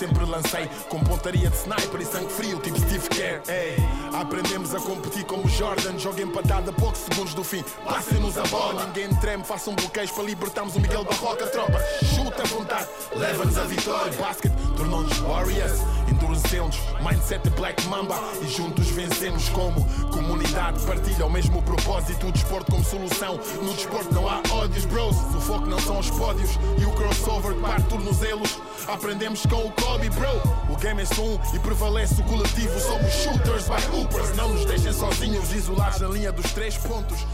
sempre lancei com pontaria de sniper e sangue frio, tipo Steve Kerr. Ei, aprendemos a competir como Jordan, jogo empatado a poucos segundos do fim. Passem-nos a bola, ninguém treme, façam um bloqueios para libertarmos o Miguel Barroca. Tropa, chuta à vontade, leva-nos a vitória. Basket tornou-nos Warriors, endurecemos, mindset Black Mamba e juntos vencemos como comunidade. Partilha o mesmo propósito, o desporto como solução. No desporto não há ódios, bros. O foco não são os pódios e o crossover que parte tornozelos. Aprendemos com o Kobe, bro. O game é só um e prevalece o coletivo. Somos shooters by hoopers. Não nos deixem sozinhos, isolados na linha dos três pontos.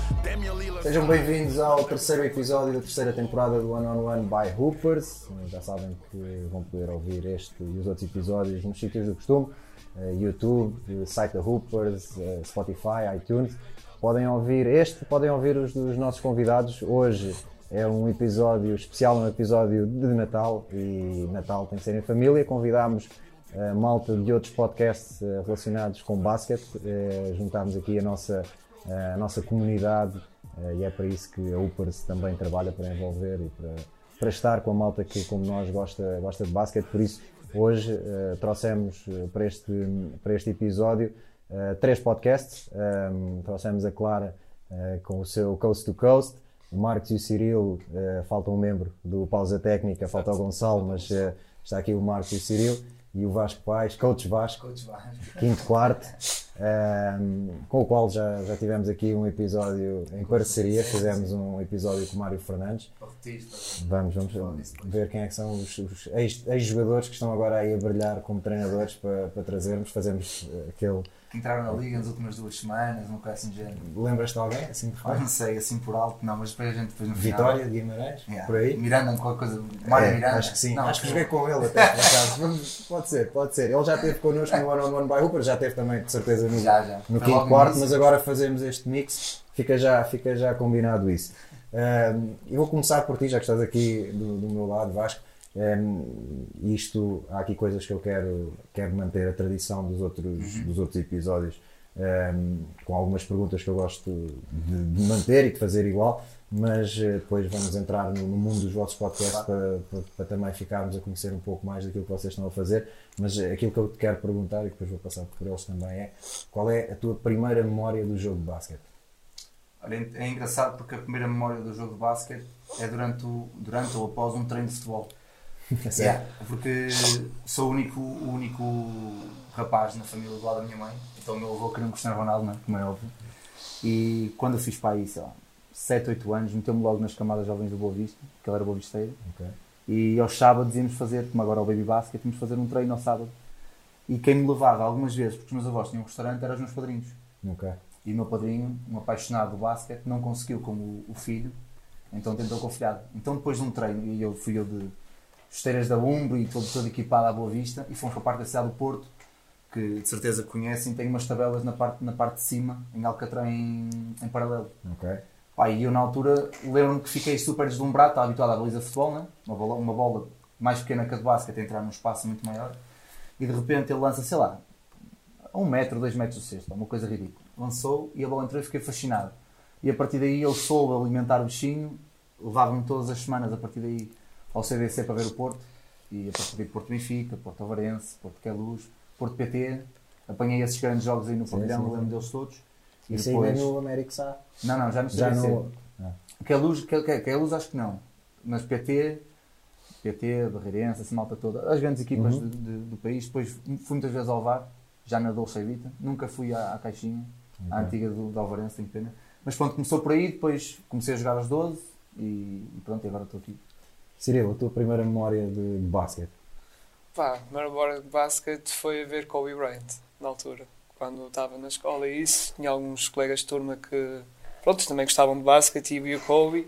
Sejam bem-vindos ao terceiro episódio da terceira temporada do One on One by Hoopers. Já sabem que vão poder ouvir este e os outros episódios nos sítios do costume: eh, YouTube, eh, site da Hoopers, eh, Spotify, iTunes. Podem ouvir este, podem ouvir os dos nossos convidados. Hoje é um episódio especial, um episódio de Natal e Natal tem que ser em família. Convidámos a malta de outros podcasts eh, relacionados com basquete. Eh, Juntámos aqui a nossa, a nossa comunidade e é para isso que a Upers também trabalha para envolver e para, para estar com a malta que, como nós, gosta, gosta de basquete. Por isso, hoje eh, trouxemos eh, para este, para este episódio eh, três podcasts. Um, trouxemos a Clara eh, com o seu Coast to Coast. O Marcos e o Cirilo, falta um membro do Pausa Técnica, falta o Gonçalo, mas está aqui o Marcos e o Cirilo. E o Vasco Pais, Coach Vasco, Coach Vasco. quinto quarto, ehm, com o qual já, já tivemos aqui um episódio em parceria, fizemos um episódio com o Mário Fernandes. Vamos, vamos ver quem é que são os, os ex- ex-jogadores que estão agora aí a brilhar como treinadores para, para trazermos, fazemos eh, aquele... Que entraram na liga nas últimas duas semanas, uma coisa assim de género. Lembras-te de alguém, assim de Ah, não sei, assim por alto, não, mas depois a gente depois no Vitória final. de Guimarães, Yeah. por aí? Miranda, qualquer coisa. Mário É, Miranda. Acho que sim. Não, acho que joguei com ele até, por acaso. Pode ser, pode ser. Ele já esteve connosco no One on One by Hooper, já esteve também, de certeza, no, Já, já. no Foi quinto quarto, mas agora fazemos este mix, fica já, fica já combinado isso. Ahm, eu vou começar por ti, já que estás aqui do, do meu lado, Vasco. Ahm, isto, há aqui coisas que eu quero, quero manter a tradição dos outros, Uhum. dos outros episódios, ahm, com algumas perguntas que eu gosto de, de manter e de fazer igual, mas eh, depois vamos entrar no, mundo dos vossos podcasts para, para, para também ficarmos a conhecer um pouco mais daquilo que vocês estão a fazer. Mas eh, aquilo que eu te quero perguntar e depois vou passar por eles também é qual é a tua primeira memória do jogo de basquete? Olha, é engraçado porque a primeira memória do jogo de basquete é durante, o, durante ou após um treino de futebol. É? Yeah, porque sou o único, o único rapaz na família do lado da minha mãe, então o meu avô queria um Cristiano Ronaldo, não é? como é óbvio. E quando eu fiz para lá, 7, 8 anos, meteu-me logo nas camadas jovens do Boa Vista, que ele era Boa Visteiro, Ok. e aos sábados íamos fazer, como agora o Baby Basket, íamos fazer um treino ao sábado. E quem me levava algumas vezes, porque os meus avós tinham um restaurante, eram os meus padrinhos. Ok. E o meu padrinho, um apaixonado do basquete, não conseguiu como o, filho, então tentou com o filhado. Então depois de um treino, e eu fui eu de esteiras da Umbro e todo, todo equipado à Boa Vista, e fomos para a parte da cidade do Porto, que de certeza conhecem, tem umas tabelas na parte, na parte de cima, em Alcatrão, em, em paralelo. Ok. Pá, e eu na altura lembro-me que fiquei super deslumbrado, estava habituado à baliza de futebol, né? uma, bola, uma bola mais pequena que a de basquete, entrar num espaço muito maior, e de repente ele lança, sei lá, um metro, dois metros do cesto, uma coisa ridícula. Lançou e a bola entrou e fiquei fascinado. E a partir daí ele soube alimentar o bichinho, levava-me todas as semanas a partir daí ao CDC para ver o Porto, e a partir daí Porto Benfica, Porto Avarense, Porto Queluz, Porto PT, apanhei esses grandes jogos aí no pavilhão, lembro deles todos. E Isso depois... ainda é no América Sá. Não, não, já no Já CDC. no. Ah, Que é luz, que, que, que é luz acho que não. Mas PT, PT, Barreirense, essa malta toda, as grandes equipas Uhum. de- de- do país. Depois fui muitas vezes ao VAR, já na Dolce Vita. Nunca fui à, à Caixinha, à Ok. antiga do, do Alvarense, tenho pena. Mas pronto, começou por aí, depois comecei a jogar aos 12 e, e pronto, e agora estou aqui. Cirilo, a tua primeira memória de basquete? Pá, a primeira memória de basquete foi a ver Kobe Bryant, na altura. Quando estava na escola e isso, tinha alguns colegas de turma que, pronto, também gostavam de basquete e o Kobe.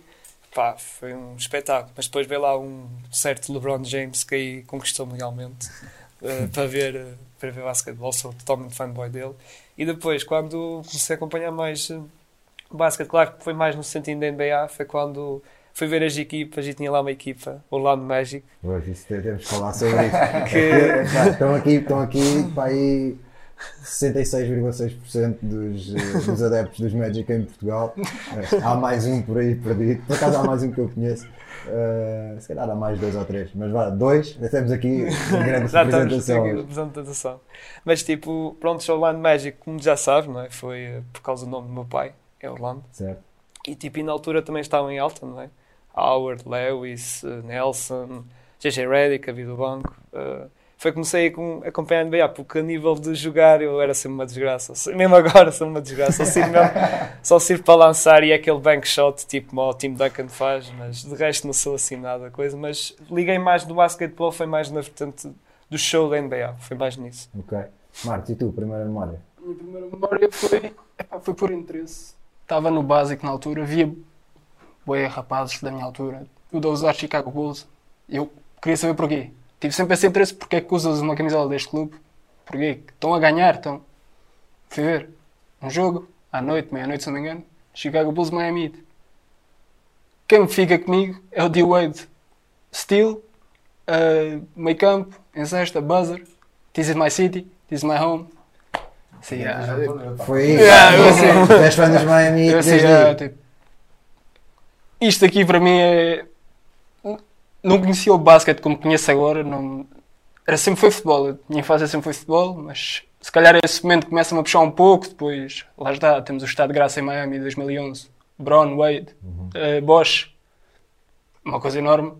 Pá, foi um espetáculo. Mas depois veio lá um certo LeBron James que aí conquistou-me realmente eh, para ver eh, para ver basquetebol. Sou totalmente fanboy dele. E depois, quando comecei a acompanhar mais eh, basquete, claro que foi mais no sentido da NBA, foi quando fui ver as equipas e tinha lá uma equipa, o Orlando Magic, Pois, isso temos que falar sobre isso. que estão aqui, estão aqui para aí 66,6% dos, eh, dos adeptos dos Magic em Portugal. Eh, há mais um por aí perdido. Por acaso há mais um que eu conheço. Eh, se calhar há mais dois ou três. Mas vá, dois. Temos aqui uma grande Já representação. aqui, representação. Mas tipo, pronto, o Orlando Magic, como já sabes, não é? Foi por causa do nome do meu pai, é Orlando. Certo. E tipo, e na altura também estavam em alta, não é? Howard, Lewis, Nelson, JJ Redick, a vida do banco. Eh, foi que comecei a com- a acompanhar a NBA, porque a nível de jogar eu era sempre uma desgraça. Mesmo agora sou uma desgraça. Só sirvo, mesmo- só sirvo para lançar e é aquele bank shot tipo o Tim Duncan faz, mas de resto não sou assim nada coisa. Mas liguei mais do basquetebol, foi mais na vertente do show da NBA, foi mais nisso. Ok. Marcos, e tu, primeira memória? A minha primeira memória foi, epá, foi por interesse. Estava no básico na altura, via bué rapazes da minha altura, tudo a usar Chicago Bulls. Eu queria saber porquê. Tive sempre esse interesse, porque é que usas uma camisola deste clube? Porquê? Estão a ganhar, estão. Fui ver um jogo, à noite, meia-noite se não me engano, Chicago Bulls Miami Heat. Quem fica comigo é o D-Wade. Steal, uh, meio campo, em cesta, buzzer, this is my city, this is my home. Sim, ah, Foi. Yeah, eu sei. Tu és fã dos Miami eu sei, ah, tipo, isto aqui para mim é. Não conhecia o basquete como conheço agora. Não... Era sempre foi futebol. A minha infância sempre foi futebol, mas se calhar esse momento começa-me a puxar um pouco. Depois, lá está, temos o Estado de Graça em Miami em 2011. Brown, Wade, eh, Bosch. Uma coisa enorme.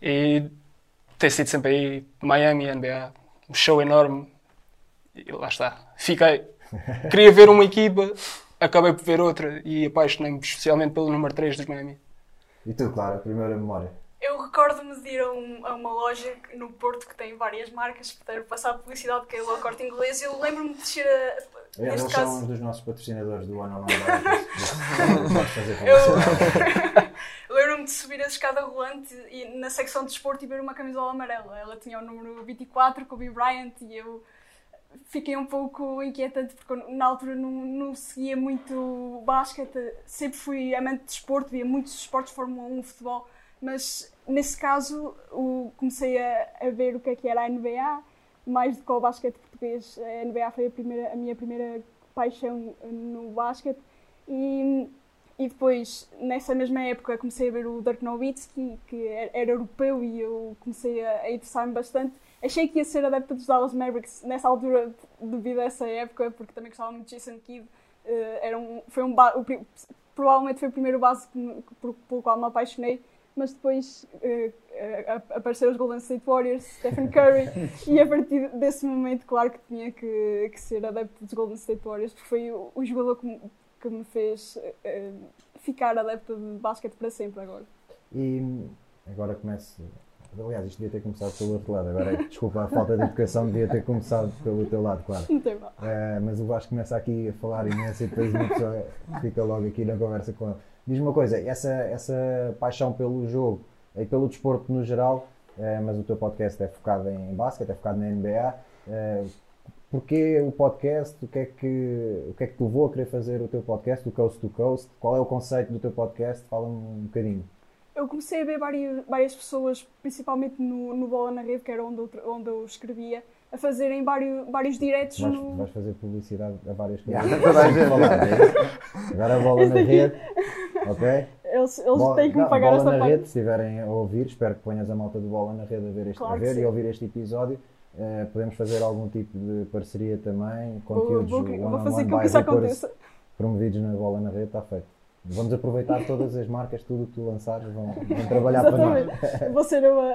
E tem sido sempre aí Miami, NBA. Um show enorme. E lá está. Fiquei. Queria ver uma equipa, acabei por ver outra e apaixonei-me especialmente pelo número 3 dos Miami. E tu, Clara, primeira memória? Eu recordo-me de ir a, um- a uma loja no Porto que tem várias marcas para passar publicidade, que é o Corte Inglês. Eu lembro-me de descer a. Aliás, eles caso, um dos nossos patrocinadores do One on One Live. Podes fazer eu, lembro-me de subir a escada rolante e, na secção de desporto e ver uma camisola amarela. Ela tinha o número 24, Kobe Bryant, e eu fiquei um pouco inquietante porque na altura não, não seguia muito basquete. Sempre fui amante de desporto, via muitos esportes, Fórmula 1, futebol, mas nesse caso o- comecei a, a ver o que é que era a NBA, mais do que o basquete português. A NBA foi a, primeira, a minha primeira paixão no basquete. E, e depois, nessa mesma época, comecei a ver o Dirk Nowitzki, que era, era europeu e eu comecei a, a interessar-me bastante. Achei que ia ser adepta dos Dallas Mavericks nessa altura, devido a essa época, porque também gostava muito de Jason Kidd. Eh, era um, foi um o provavelmente foi o primeiro base por- pelo qual me apaixonei, mas depois ap- apareceram os Golden State Warriors, Stephen Curry, e a partir desse momento, claro que tinha que, que ser adepto dos Golden State Warriors, porque foi o, o jogador que me, que me fez eh, ficar adepto de basquete para sempre agora. E agora começo. Aliás, isto devia ter começado pelo outro lado. Agora, desculpa a falta de educação, devia ter começado pelo teu lado, claro. Não tem mal. Eh, mas o Vasco começa aqui a falar imenso e depois uma pessoa fica logo aqui na conversa com ele. Diz-me uma coisa, essa, essa paixão pelo jogo e pelo desporto no geral, eh, mas o teu podcast é focado em basquete, é focado na NBA. eh, porquê o podcast? O que, é que, o que é que te levou a querer fazer o teu podcast, do Coast to Coast? Qual é o conceito do teu podcast? Fala-me um bocadinho. Eu comecei a ver várias, várias pessoas, principalmente no, no Bola na Rede, que era onde eu, onde eu escrevia, a fazerem vários, vários diretos Vais, no. vais fazer publicidade a várias coisas. Yeah? Agora a bola na rede, ok? Eles, eles Bola- têm que me pagar bola esta na parte. rede, se estiverem a ouvir, espero que ponhas a malta de bola na rede a ver este, Claro a ver e ouvir este episódio. Eh, podemos fazer algum tipo de parceria também, Vou, conteúdos vou, vou one-on-one fazer com que isso aconteça. promovidos na bola na rede, está feito. Vamos aproveitar todas as marcas, tudo o que tu lançares, vão, vão trabalhar para nós. Vou ser eu a,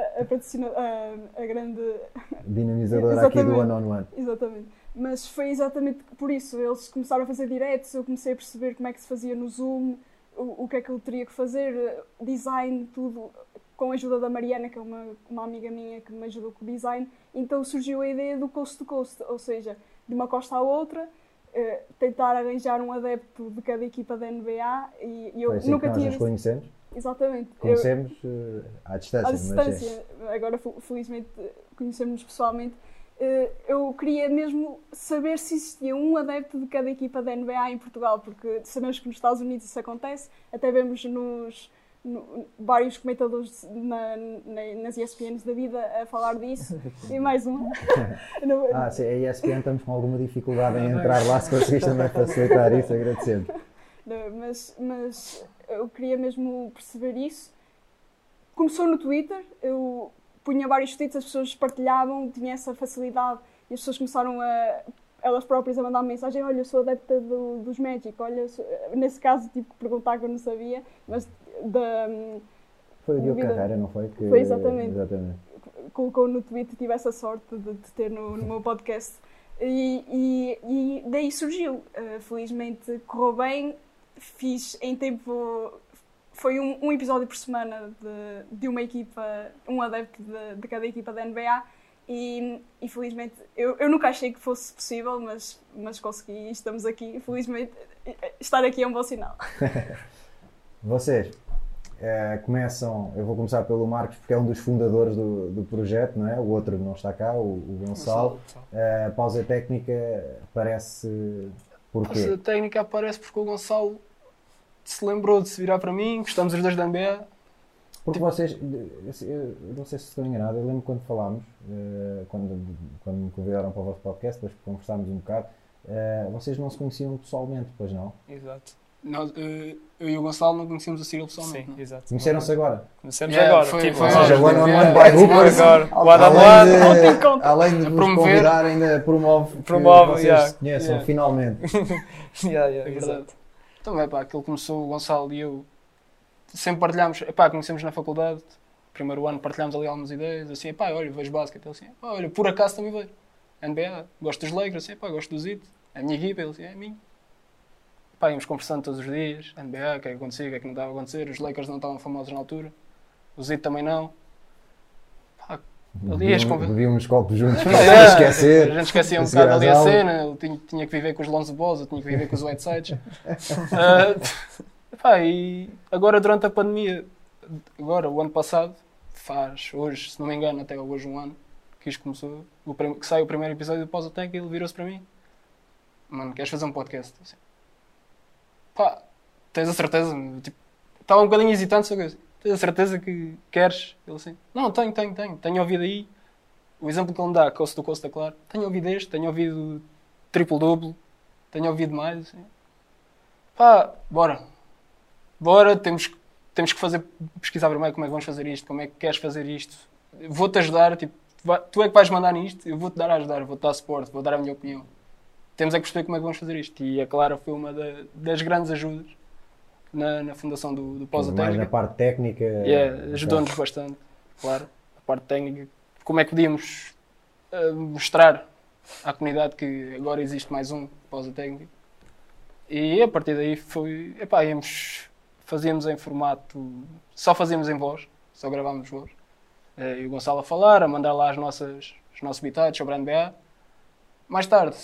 a, a, grande. Dinamizadora aqui do Exatamente. one-on-one. Exatamente. Mas foi exatamente por isso. Eles começaram a fazer diretos, eu comecei a perceber como é que se fazia no Zoom, o, o que é que eu teria que fazer, design, tudo, com a ajuda da Mariana, que é uma, uma amiga minha que me ajudou com o design. Então surgiu a ideia do coast to coast, ou seja, de uma costa à outra, eh, tentar arranjar um adepto de cada equipa da NBA e, e eu Foi assim nunca que nós tinha nos conhecemos. Exatamente. Eu- Conhecemos eh, à distância, à distância. Agora, fel- felizmente, conhecemos-nos pessoalmente. Eh, Eu queria mesmo saber se existia um adepto de cada equipa da NBA em Portugal, porque sabemos que nos Estados Unidos isso acontece, até vemos nos, no- vários comentadores na, na- nas ESPNs da vida a falar disso. e mais um. Ah, sim, a ESPN estamos com alguma dificuldade em entrar lá, se conseguiste também facilitar isso, agradecendo. Mas, mas eu queria mesmo perceber isso. Começou no Twitter, eu punha vários tweets, as pessoas partilhavam, tinha essa facilidade e as pessoas começaram a elas próprias a mandar mensagem, olha, eu sou adepta do- dos Magic, olha, sou- nesse caso que perguntar que eu não sabia, mas da, Foi o Diogo Vida. Carreira, não foi? Que- Foi, exatamente. exatamente. colocou no tweet, tive essa sorte de, de ter no, no meu podcast. E, e- e daí surgiu. Uh, felizmente correu bem. Fiz em tempo. Foi um, um episódio por semana de, de uma equipa, um adepto de, de cada equipa da NBA. E, e felizmente, eu, eu nunca achei que fosse possível, mas, mas consegui e estamos aqui. Felizmente, estar aqui é um bom sinal. Vocês eh, começam, eu vou começar pelo Marcos, porque é um dos fundadores do, do projeto, não é? O outro não está cá, o, o Gonçalo. Eh, pausa técnica parece. Porquê? Essa técnica aparece porque o Gonçalo se lembrou de se virar para mim, gostamos os dois da NBA. Porque vocês, eu não sei se estou enganado, eu lembro quando falámos, eh, quando, quando me convidaram para o vosso podcast, depois conversámos um bocado, eh, vocês não se conheciam pessoalmente, pois não? Exato. Nós, eh, eu e o Gonçalo não conhecíamos o Cyril pessoalmente. Sim, não. exato. Conheceram-se agora? Conhecemos Yeah, agora. foi- tipo, foi seja, one on one by Hoopers. Além de, além de vos Promover. convidar, ainda promove que Promove, vocês yeah. se conheçam, Yeah. finalmente. Yeah, yeah, É exato. Então é pá, aquilo começou o Gonçalo e eu sempre partilhámos, epá, conhecemos na faculdade, primeiro ano partilhámos ali algumas ideias, assim, epá, olha, vejo basquete, ele assim, epá, olha, por acaso também vejo. NBA, gosto dos Lakers, assim, epá, gosto do Zito, é a minha equipa, ele assim, é a minha. Epá, íamos conversando todos os dias, NBA, o que é que acontecia, o que é que não estava a acontecer, os Lakers não estavam famosos na altura, o Zito também não. Ali as conversas. Copos juntos para se esquecer. A gente esquecia um bocado ali a cena, eu tinha, tinha que viver com os Lonzo Balls, eu tinha que viver com os Whitesides. uh, pá, e agora durante a pandemia, agora o ano passado, faz hoje, se não me engano, até hoje um ano, que isto começou, o que sai o primeiro episódio do Tank e ele virou-se para mim. Mano, queres fazer um podcast? Assim, pá, tens a certeza? Tipo, estava um bocadinho hesitante, só que eu assim, tens a certeza que queres? Ele assim, não, tenho, tenho, tenho, tenho ouvido aí. O exemplo que ele me dá, Costa do Costa, claro. Tenho ouvido este, tenho ouvido triplo-duplo, tenho ouvido mais. Assim. Pá, bora. Bora, temos, temos que fazer, pesquisar primeiro como é que vamos fazer isto, como é que queres fazer isto. Vou-te ajudar, tipo, tu é que vais mandar nisto, eu vou-te dar a ajudar, vou-te dar suporte, vou dar a minha opinião. Temos é que perceber como é que vamos fazer isto. E a Clara foi uma da- das grandes ajudas na, na fundação do, do Pausa Mais na parte técnica. Yeah, ajudou-nos bastante, claro. A parte técnica, como é que podíamos eh, mostrar à comunidade que agora existe mais um pausa técnica. E a partir daí foi, epá, íamos, fazíamos em formato, só fazíamos em voz, só gravámos voz. Eh, E o Gonçalo a falar, a mandar lá as nossas, os nossos bitados sobre a NBA. Mais tarde,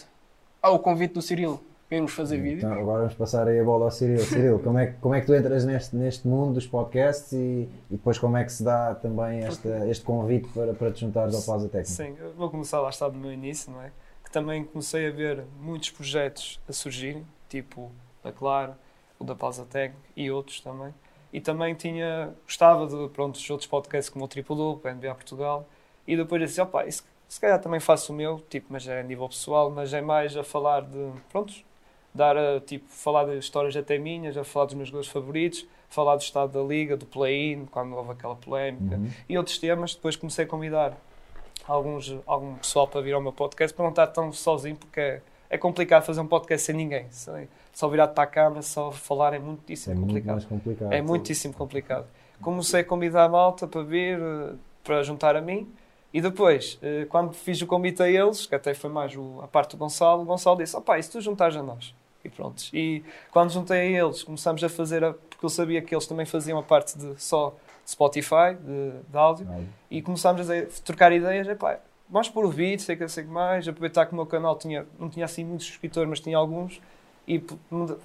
há o convite do Cirilo irmos fazer vídeo. Então, agora vamos passar aí a bola ao Cirilo. Cirilo, como é, que- como é que tu entras neste, neste mundo dos podcasts e, e depois como é que se dá também esta, este convite para, para te juntares ao Pausa Técnica? Sim, vou começar lá está do meu início, não é? Que também comecei a ver muitos projetos a surgirem, tipo da Clara, o da Pausa Técnica e outros também. E também tinha, gostava de, pronto, dos outros podcasts como o Triplo Duplo, NBA Portugal. E depois disse, opá, isso, se calhar também faço o meu, tipo, mas é a nível pessoal, mas é mais a falar de, prontos, dar a, tipo, falar de histórias até minhas, a falar dos meus gols favoritos, falar do estado da liga, do play-in, quando houve aquela polémica, Uhum. e outros temas. Depois comecei a convidar alguns, algum pessoal para vir ao meu podcast para não estar tão sozinho, porque é, é complicado fazer um podcast sem ninguém. Sem- Só virado para a câmara, só falar é muitíssimo É muito complicado. mais complicado. É muitíssimo complicado. Comecei a convidar a malta para vir, eh, para juntar a mim. E depois, eh, quando fiz o convite a eles, que até foi mais a parte do Gonçalo, o Gonçalo disse: opá, e se tu juntares a nós? E pronto. E quando juntei a eles, começamos a fazer, a, porque eu sabia que eles também faziam a parte de só Spotify, de, de áudio, e começámos a trocar ideias. Epá, vamos pôr o vídeo, sei que sei que mais, aproveitar que o meu canal tinha, não tinha assim muitos subscritores, mas tinha alguns. E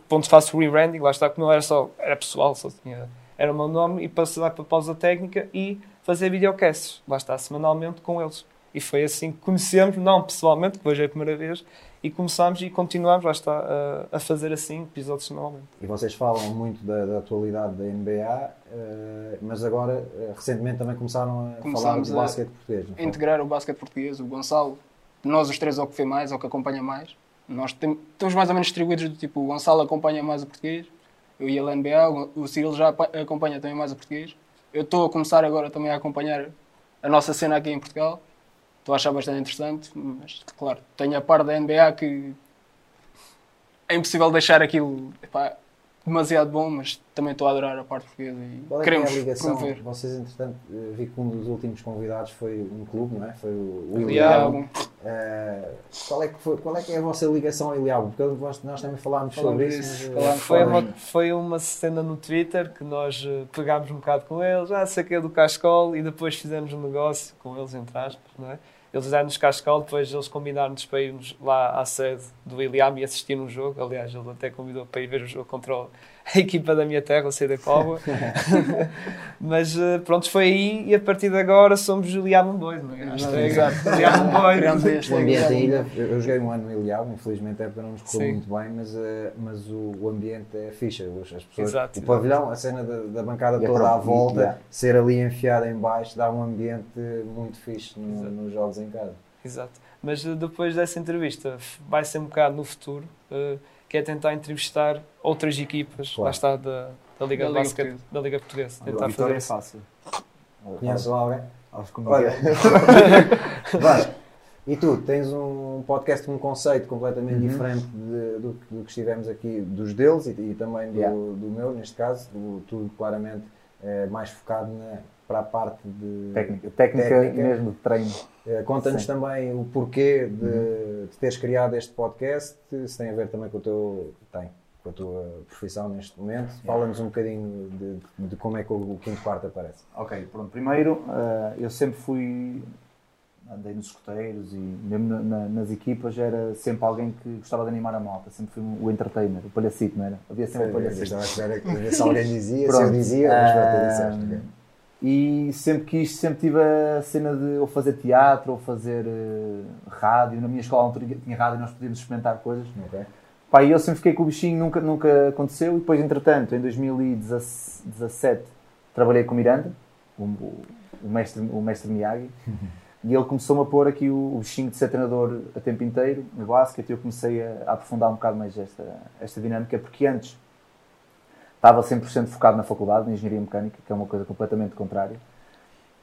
ponto faço o rebranding, lá está, que não era só, era pessoal, só tinha, era o meu nome, e passar para a pausa técnica e fazer videocasts, lá está, semanalmente com eles. E foi assim que conhecemos, não pessoalmente, que hoje é a primeira vez, e começámos e continuámos, lá está, a, a fazer assim episódios semanalmente. E vocês falam muito da, da atualidade da NBA, eh, mas agora, eh, recentemente, também começaram a Começámos falar do a basquete português. foi? integrar o basquete português, o Gonçalo, nós os três é o que vê mais, é o que acompanha mais. Nós tem- estamos mais ou menos distribuídos do tipo, o Gonçalo acompanha mais o português, eu ia a NBA, o Cyril já acompanha também mais o português. Eu estou a começar agora também a acompanhar a nossa cena aqui em Portugal. Estou a achar bastante interessante, mas claro, tenho a par da NBA que é impossível deixar aquilo epá, demasiado bom, mas também estou a adorar a parte portuguesa e Qual é que é queremos a ligação? promover. Vocês, entretanto, eh, vi que um dos últimos convidados foi um clube, não é? Foi o o Iliabo. algum- Eh, qual, é que foi, qual é que é a vossa ligação ao Iliabo? Porque nós, nós também falámos Falámos sobre isso. eh, falámos Foi uma, foi uma cena no Twitter que nós pegámos um bocado com eles, ah, saquei do Cascol e depois fizemos um negócio com eles, entre aspas, não é? Eles deram-nos Cascol, depois eles combinaram-nos para irmos lá à sede do Iliam e assistir um jogo. Aliás, ele até convidou para ir ver o jogo contra o- a equipa da minha terra, o CD Póvoa. Mas eh, pronto, foi aí e a partir de agora somos o Iliam Boys, não é? Hashtag Iliam Boys. Criámos este O ambiente eu joguei um ano no Iliabo, infelizmente a época não nos correu muito bem, mas, eh, mas o, o ambiente é fixe. As as pessoas, Exato, o pavilhão, a cena da, da bancada E toda à volta, ser ali enfiada em baixo, dá um ambiente muito fixe no- Exato. nos jogos em casa. Exato. Mas eh, depois dessa entrevista vai ser um bocado no futuro, eh, que é tentar entrevistar outras equipas, Claro. lá está, da, da Liga Da Liga Portuguesa. da Liga Portuguesa. Tentar vitória fazer é fácil. Conheces alguém? Aos Olha. Vasco, e tu tens um podcast com um conceito completamente Uhum. diferente de- do, que- do que estivemos aqui, dos deles e, e também do, Yeah. do meu, neste caso, do, tu claramente é mais focado na- para a parte de Técnica, técnica, Técnica. mesmo de treino. Eh, Conta-nos. Uhum. também o porquê de, de teres criado este podcast, se tem a ver também com o teu tem, com a tua profissão neste momento. Fala-nos um bocadinho de, de como é que o, quinto quarto aparece. Ok, pronto. Primeiro, eh, eu sempre fui. Andei nos escuteiros e mesmo na- na- nas equipas era sempre alguém que gostava de animar a malta. Sempre fui o entertainer, o palhacito, não era? Havia sempre o palhacito. estava a esperar que- alguém dizia, se eu dizia, mas tu disseste. E sempre quis, sempre tive a cena de ou fazer teatro ou fazer eh, rádio. Na minha escola tinha rádio e nós podíamos experimentar coisas. Ok. Pá, e eu sempre fiquei com o bichinho, nunca, nunca aconteceu. E depois, entretanto, em 2017, trabalhei com o Miranda, o, o- o mestre, o mestre Miyagi, e ele começou-me a pôr aqui o, o bichinho de ser treinador a tempo inteiro no basquete. E eu comecei a, a aprofundar um bocado mais esta, esta dinâmica, porque antes estava 100% focado na faculdade de Engenharia Mecânica, que é uma coisa completamente contrária.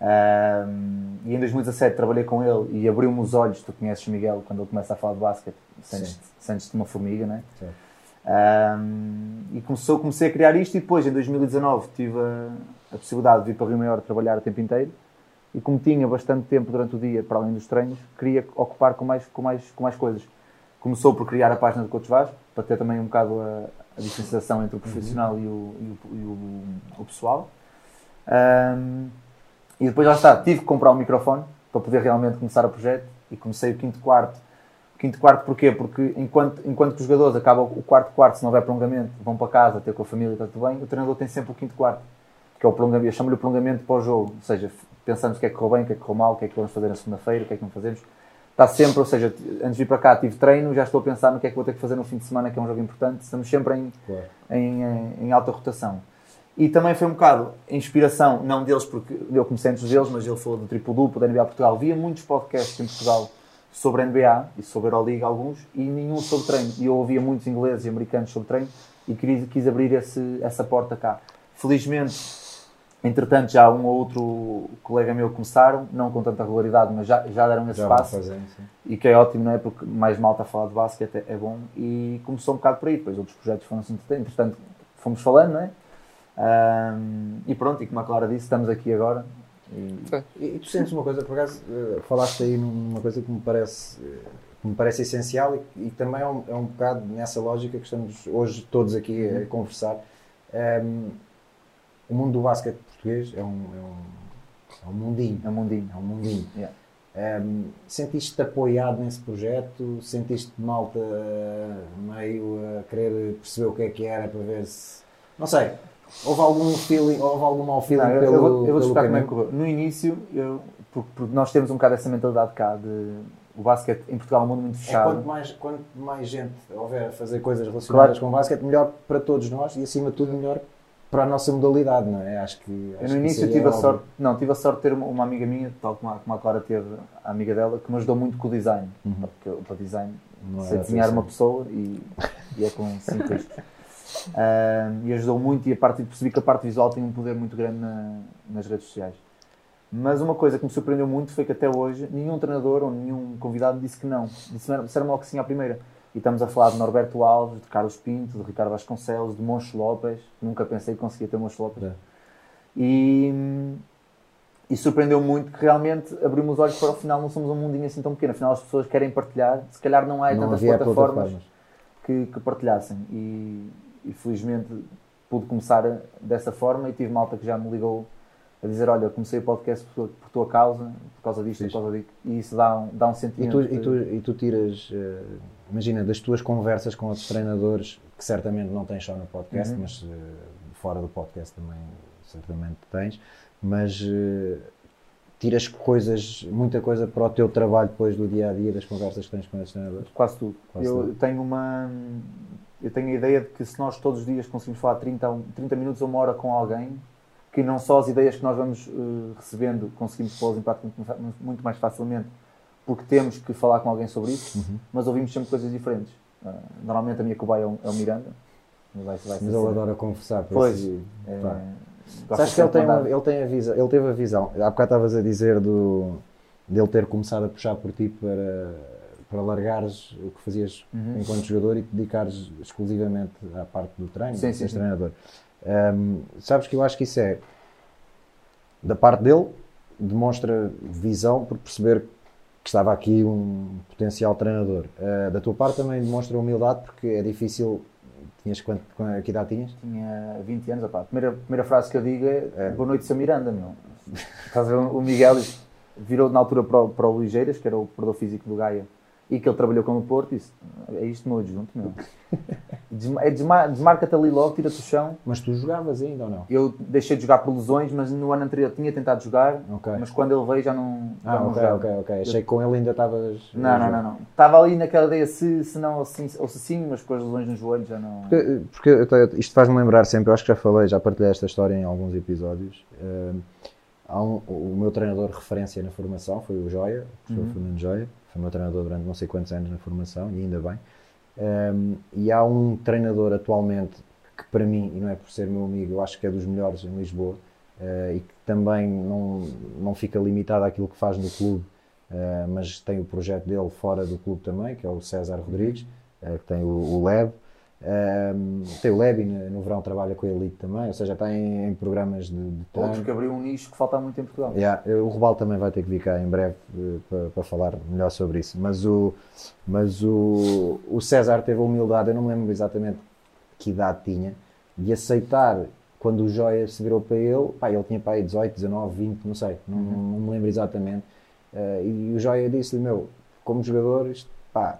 Ahm, e em 2017 trabalhei com ele e abriu-me os olhos. Tu conheces Miguel quando ele começa a falar de basquete, sentes- Sim. sentes-te uma formiga, não é? Certo. Ahm, e começou, comecei a criar isto e depois, em 2019, tive a, a possibilidade de vir para o Rio Maior trabalhar o tempo inteiro. E como tinha bastante tempo durante o dia, para além dos treinos, queria ocupar com mais, com mais, com mais coisas. Começou por criar a página do Coach Vaz, para ter também um bocado a, a diferenciação entre o profissional e, o, e, o, e o- o pessoal. Ahm, e depois lá está, tive que comprar um microfone para poder realmente começar o projeto e comecei o quinto quarto. O quinto quarto porquê? Porque enquanto, enquanto que os jogadores acabam o quarto quarto, se não houver prolongamento, vão para casa, ter com a família, está tudo bem, o treinador tem sempre o quinto quarto, que é o prolongamento, eu chamo-lhe o prolongamento para o jogo, ou seja, pensamos o que é que correu bem, o que é que correu mal, o que é que vamos fazer na segunda-feira, o que é que não fazemos. Está sempre, ou seja, antes de vir para cá tive treino, já estou a pensar no que é que vou ter que fazer no fim de semana, que é um jogo importante, estamos sempre em, Claro. em, em- em alta rotação. E também foi um bocado inspiração, não deles, porque eu comecei antes deles, mas ele falou do triplo-duplo da NBA Portugal. Via muitos podcasts em Portugal sobre a NBA e sobre a Euroliga, alguns, e nenhum sobre treino. E eu ouvia muitos ingleses e americanos sobre treino e quis, quis abrir esse, essa porta cá. Felizmente, entretanto, já um ou outro colega meu começaram, não com tanta regularidade, mas já, já deram esse Já passo. fazendo, e que é ótimo, não é? Porque mais malta a falar de basquete é, é bom. E começou um bocado por aí, depois outros projetos foram-se entretendo, entretanto fomos falando, não é? Ahm, e pronto, e como a Clara disse, estamos aqui agora. E E, e tu sentes uma coisa, por acaso, eh, falaste aí numa coisa que me parece, eh, que me parece essencial e, e também é um, é um bocado nessa lógica que estamos hoje todos aqui a conversar. Ehm, o mundo do basquete português é um, é um, é um mundinho. é um mundinho. É um mundinho. Yeah. Ehm, sentiste-te apoiado nesse projeto? Sentiste malta eh, meio a querer perceber o que é que era para ver se. Não sei. Houve algum feeling, houve algum mau feeling Não, pelo, eu vou, eu vou pelo explicar como é que correu. No início, eu, Porque, nós temos um bocado essa mentalidade cá de o basquete em Portugal é um mundo muito É fechado. quanto, mais, quanto mais gente houver a fazer coisas relacionadas com o basquete, melhor para todos nós e acima de tudo melhor para a nossa modalidade, não é? Acho que. Eu acho no que isso início aí tive é a óbvio. sorte, não, tive a sorte de ter uma, uma amiga minha, tal como a, como a Clara teve, a amiga dela, que me ajudou muito com o design. Porque eu, para design, Não é sei desenhar assim. uma pessoa e, e é com cinco. Ah, e ajudou muito e a parte, percebi que a parte visual tem um poder muito grande na- nas redes sociais. Mas uma coisa que me surpreendeu muito foi que até hoje nenhum treinador ou nenhum convidado disse que não. Disseram disseram logo que sim à primeira. E estamos a falar de Norberto Alves, de Carlos Pinto, de Ricardo Vasconcelos, de Moncho Lopes. Nunca pensei que conseguia ter Moncho Lopes. É. E, e surpreendeu muito que realmente abrimos os olhos para o final não somos um mundinho assim tão pequeno. Afinal as pessoas querem partilhar. Se calhar não há Não tantas plataformas que, que partilhassem. E, e felizmente pude começar dessa forma e tive malta que já me ligou a dizer, olha, comecei o podcast por, por tua causa, por causa disto, por Fixe. causa disto. E isso dá um, dá um E sentimento. tu, de- e, tu, e tu tiras, eh, imagina, das tuas conversas com outros treinadores, que certamente não tens só no podcast, Uhum. mas eh, fora do podcast também certamente tens, mas eh, tiras coisas, muita coisa para o teu trabalho depois do dia a dia, das conversas que tens com esses treinadores? Quase tudo. Quase eu tudo. tenho uma. Eu tenho a ideia de que se nós todos os dias conseguimos falar 30, a um- 30 minutos ou uma hora com alguém, que não só as ideias que nós vamos eh, recebendo conseguimos pô-las em prática muito mais facilmente, porque temos que falar com alguém sobre isso, Uhum. mas ouvimos sempre coisas diferentes. Ah, normalmente a minha cobaia é o, é o Miranda. Vai, vai Mas ele sempre- adora conversar. por Pois, isso- é, Sabes que ele tem, uma- ele tem a visão, ele teve a visão. Há bocado estavas a dizer do, dele ter começado a puxar por ti para, para largares o que fazias Uhum. enquanto jogador e te dedicares exclusivamente à parte do treino, Sim, sim, sim. treinador. Hum, sabes que eu acho que isso é da parte dele, demonstra visão por perceber que estava aqui um potencial treinador. Uh, da tua parte também demonstra humildade porque é difícil. Tinhas quanto, quant- que idade tinhas? Tinha 20 anos, opá. A primeira, primeira frase que eu digo é, Boa noite, Sr. Miranda, meu. Estás a ver? O Miguel virou na altura para o, para o Ligeiras, que era o preparador físico do Gaia, e que ele trabalhou com o Porto, e disse, é isto meu adjunto, meu. Desma- é desma- Desmarca-te ali logo, tira-te o chão. Mas tu jogavas ainda ou não? Eu deixei de jogar por lesões, mas no ano anterior tinha tentado jogar, Ok. mas quando ele veio já não, já Ah, não ok, jogava. ok, ok. Achei que com ele ainda estavas. Não, não, não, não. Estava ali naquela ideia se, se não ou se, ou se sim, mas com as lesões no joelho já não... Porque, porque isto faz-me lembrar sempre, eu acho que já falei, já partilhei esta história em alguns episódios. Hum, um- o meu treinador de referência na formação foi o Joia, o professor Fernando Joia, foi meu treinador durante não sei quantos anos na formação e ainda bem. Hum, e há um treinador atualmente que, para mim, e não é por ser meu amigo, eu acho que é dos melhores em Lisboa eh, e que também não, não fica limitado àquilo que faz no clube, eh, mas tem o projeto dele fora do clube também, que é o César Rodrigues, eh, que tem o, o Leb. Um, tem o Lebi no, no verão trabalha com a Elite também, ou seja, está em, em programas de, de. Outros que abriu um nicho que falta muito em Portugal. Yeah, o Robal também vai ter que vir cá em breve eh, para, para falar melhor sobre isso. Mas o, mas o, o César teve a humildade, eu não me lembro exatamente que idade tinha, de aceitar quando o Joia se virou para ele, pá, ele tinha para aí 18, 19, 20, não sei, não, não me lembro exatamente. Eh, e o Joia disse-lhe: Meu, como jogador, isto, pá,